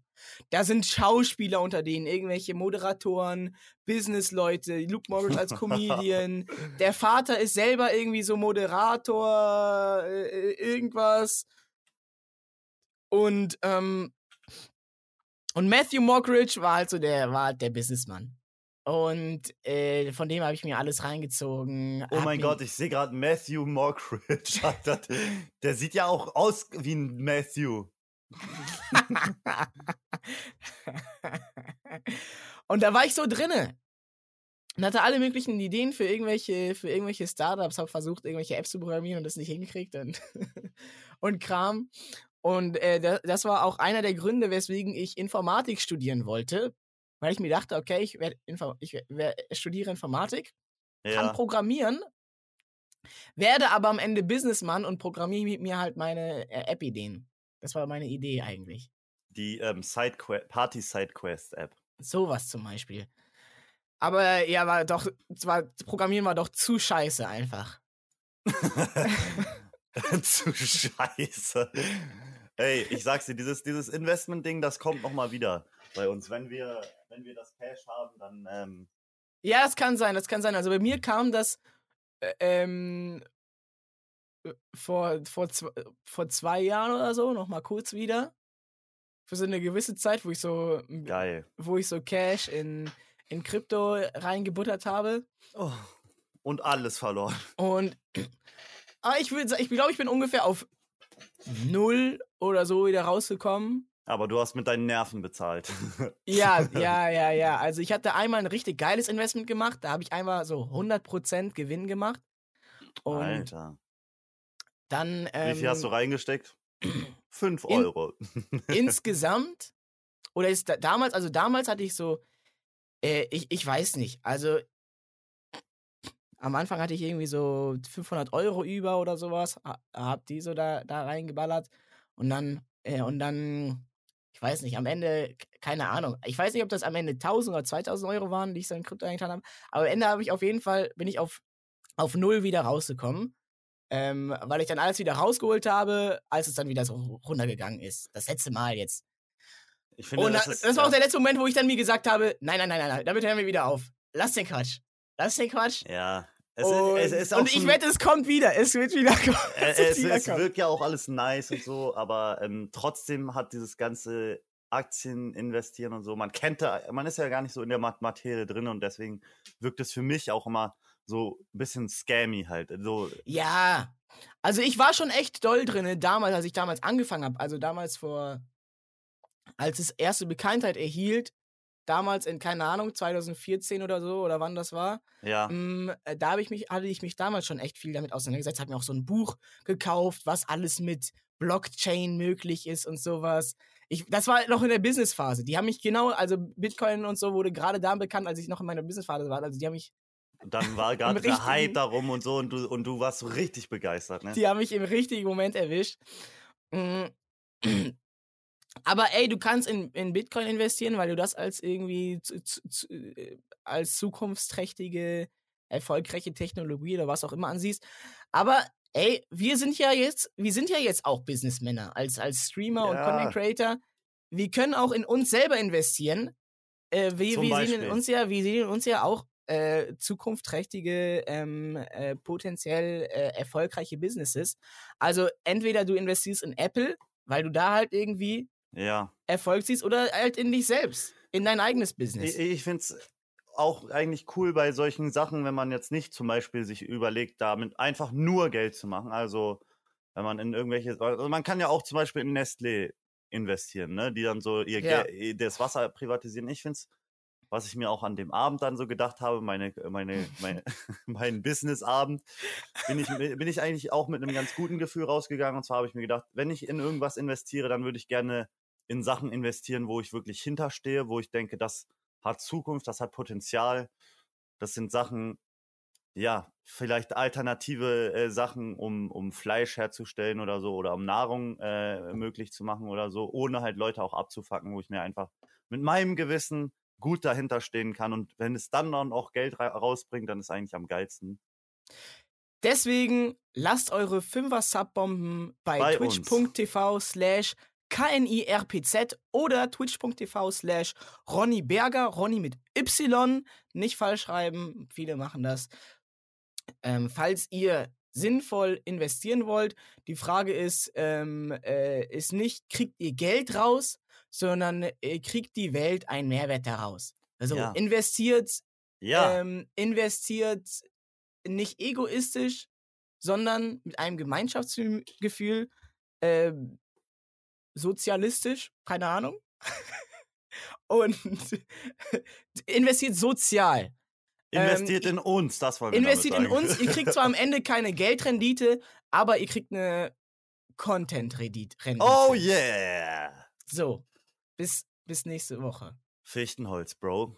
Da sind Schauspieler unter denen, irgendwelche Moderatoren, Businessleute, Luke Morris als [LAUGHS] Comedian. Der Vater ist selber irgendwie so Moderator, äh, irgendwas. Und, ähm, und Matthew Mockridge war halt so der, war halt der Businessmann. Und äh, von dem habe ich mir alles reingezogen. Oh mein Gott, ich sehe gerade Matthew Mockridge. [LAUGHS] Der sieht ja auch aus wie ein Matthew. [LAUGHS] und da war ich so drinne. Und hatte alle möglichen Ideen für irgendwelche, für irgendwelche Startups, habe versucht, irgendwelche Apps zu programmieren und das nicht hingekriegt und, [LAUGHS] und Kram. Und äh, das, das war auch einer der Gründe, weswegen ich Informatik studieren wollte. Weil ich mir dachte, okay, ich, werd ich werd, studiere Informatik, kann Ja, programmieren, werde aber am Ende Businessmann und programmiere mit mir halt meine äh, App-Ideen. Das war meine Idee eigentlich. die ähm, Sideque Party Sidequest App. Sowas zum Beispiel. Aber ja, war doch, zwar, Programmieren war doch zu scheiße einfach. [LAUGHS] Zu scheiße. Ey, ich sag's dir, dieses, dieses Investment-Ding, das kommt noch mal wieder bei uns. Wenn wir, wenn wir das Cash haben, dann ähm, Ja, das kann sein, das kann sein. Also bei mir kam das äh, ähm, äh, vor, vor, zw vor zwei Jahren oder so, noch mal kurz wieder. Für so eine gewisse Zeit, wo ich so, geil. wo ich so Cash in, in Krypto reingebuttert habe. Oh. Und alles verloren. Und aber [CLEARS THROAT] ich würde ich glaube, ich bin ungefähr auf null oder so wieder rausgekommen. Aber du hast mit deinen Nerven bezahlt. [LAUGHS] Ja, ja, ja, ja. Also ich hatte einmal ein richtig geiles Investment gemacht. Da habe ich einmal so 100% Gewinn gemacht. Und Alter. dann ähm, Wie viel hast du reingesteckt? [CLEARS THROAT] Fünf in- Euro. [LAUGHS] insgesamt, oder ist da, damals, also damals hatte ich so, äh, ich, ich weiß nicht, also am Anfang hatte ich irgendwie so 500 Euro über oder sowas, ha- hab die so da, da reingeballert und dann, äh, und dann, ich weiß nicht, am Ende, keine Ahnung, ich weiß nicht, ob das am Ende 1000 oder 2000 Euro waren, die ich so in Krypto eingetan habe, aber am Ende habe ich auf jeden Fall, bin ich auf, auf null wieder rausgekommen. Ähm, weil ich dann alles wieder rausgeholt habe, als es dann wieder so runtergegangen ist. Das letzte Mal jetzt. Ich finde, Und das, das, ist, das war auch ja, der letzte Moment, wo ich dann mir gesagt habe, nein, nein, nein, nein, nein, damit hören wir wieder auf. Lass den Quatsch. Lass den Quatsch. ja. Es, und ist, es ist und ich wette, es kommt wieder. Es wird wieder kommen. Äh, Es es, es wiederkommen. wirkt ja auch alles nice und so, aber ähm, trotzdem hat dieses ganze Aktien investieren und so, man kennt da, man ist ja gar nicht so in der Mat- Materie drin und deswegen wirkt es für mich auch immer so ein bisschen scammy halt. So, Ja, also ich war schon echt doll drin, damals, als ich damals angefangen habe. Also damals vor, als es erste Bekanntheit erhielt, damals in, keine Ahnung, 2014 oder so, oder wann das war. ja, Mm, äh, da habe ich mich, hatte ich mich damals schon echt viel damit auseinandergesetzt, habe mir auch so ein Buch gekauft, was alles mit Blockchain möglich ist und sowas. Ich, das war noch in der Businessphase. Die haben mich genau, also Bitcoin und so wurde gerade da bekannt, als ich noch in meiner Businessphase war. Also die haben mich, dann war [LAUGHS] gerade der Hype darum und so und du, und du warst so richtig begeistert, ne? die haben mich im richtigen Moment erwischt. [CLEARS THROAT] Aber ey, du kannst in, in Bitcoin investieren, weil du das als irgendwie zu, zu, äh, als zukunftsträchtige, erfolgreiche Technologie oder was auch immer ansiehst. Aber ey, wir sind ja jetzt, wir sind ja jetzt auch Businessmänner als, als Streamer und Ja. Content Creator. Wir können auch in uns selber investieren. Äh, wir, wir sehen in uns ja, wir sehen in uns ja auch äh, zukunftsträchtige, ähm, äh, potenziell äh, erfolgreiche Businesses. Also entweder du investierst in Apple, weil du da halt irgendwie Ja. Erfolg siehst, oder halt in dich selbst, in dein eigenes Business. Ich, ich finde es auch eigentlich cool bei solchen Sachen, wenn man jetzt nicht zum Beispiel sich überlegt, damit einfach nur Geld zu machen. Also wenn man in irgendwelche, also man kann ja auch zum Beispiel in Nestlé investieren, ne? die dann so ihr Ja. Das Wasser privatisieren. Ich finde es, was ich mir auch an dem Abend dann so gedacht habe, meine, meine, meine, [LAUGHS] [LAUGHS] mein Businessabend, bin ich, bin ich eigentlich auch mit einem ganz guten Gefühl rausgegangen. Und zwar habe ich mir gedacht, wenn ich in irgendwas investiere, dann würde ich gerne in Sachen investieren, wo ich wirklich hinterstehe, wo ich denke, das hat Zukunft, das hat Potenzial. Das sind Sachen, ja, vielleicht alternative äh, Sachen, um, um Fleisch herzustellen oder so, oder um Nahrung äh, möglich zu machen oder so, ohne halt Leute auch abzufacken, wo ich mir einfach mit meinem Gewissen gut dahinter stehen kann. Und wenn es dann dann auch Geld ra rausbringt, dann ist eigentlich am geilsten. Deswegen lasst eure Fünfer-Subbomben bei, Bei twitch.tv slash KNIRPZ oder twitch.tv slash Ronny Berger, Ronny mit Y, nicht falsch schreiben, viele machen das. Ähm, falls ihr sinnvoll investieren wollt, die Frage ist, ähm, äh, ist nicht, kriegt ihr Geld raus, sondern äh, kriegt die Welt einen Mehrwert daraus. Also Ja. investiert Ja, ähm, investiert nicht egoistisch, sondern mit einem Gemeinschaftsgefühl, ähm, sozialistisch, keine Ahnung. [LAUGHS] und [LAUGHS] investiert sozial. Investiert Ähm, in uns, das wollen wir Investiert in uns. Ihr kriegt zwar am [LAUGHS] Ende keine Geldrendite, aber ihr kriegt eine Content-Rendite. Oh yeah! So, bis, bis nächste Woche. Fichtenholz, Bro.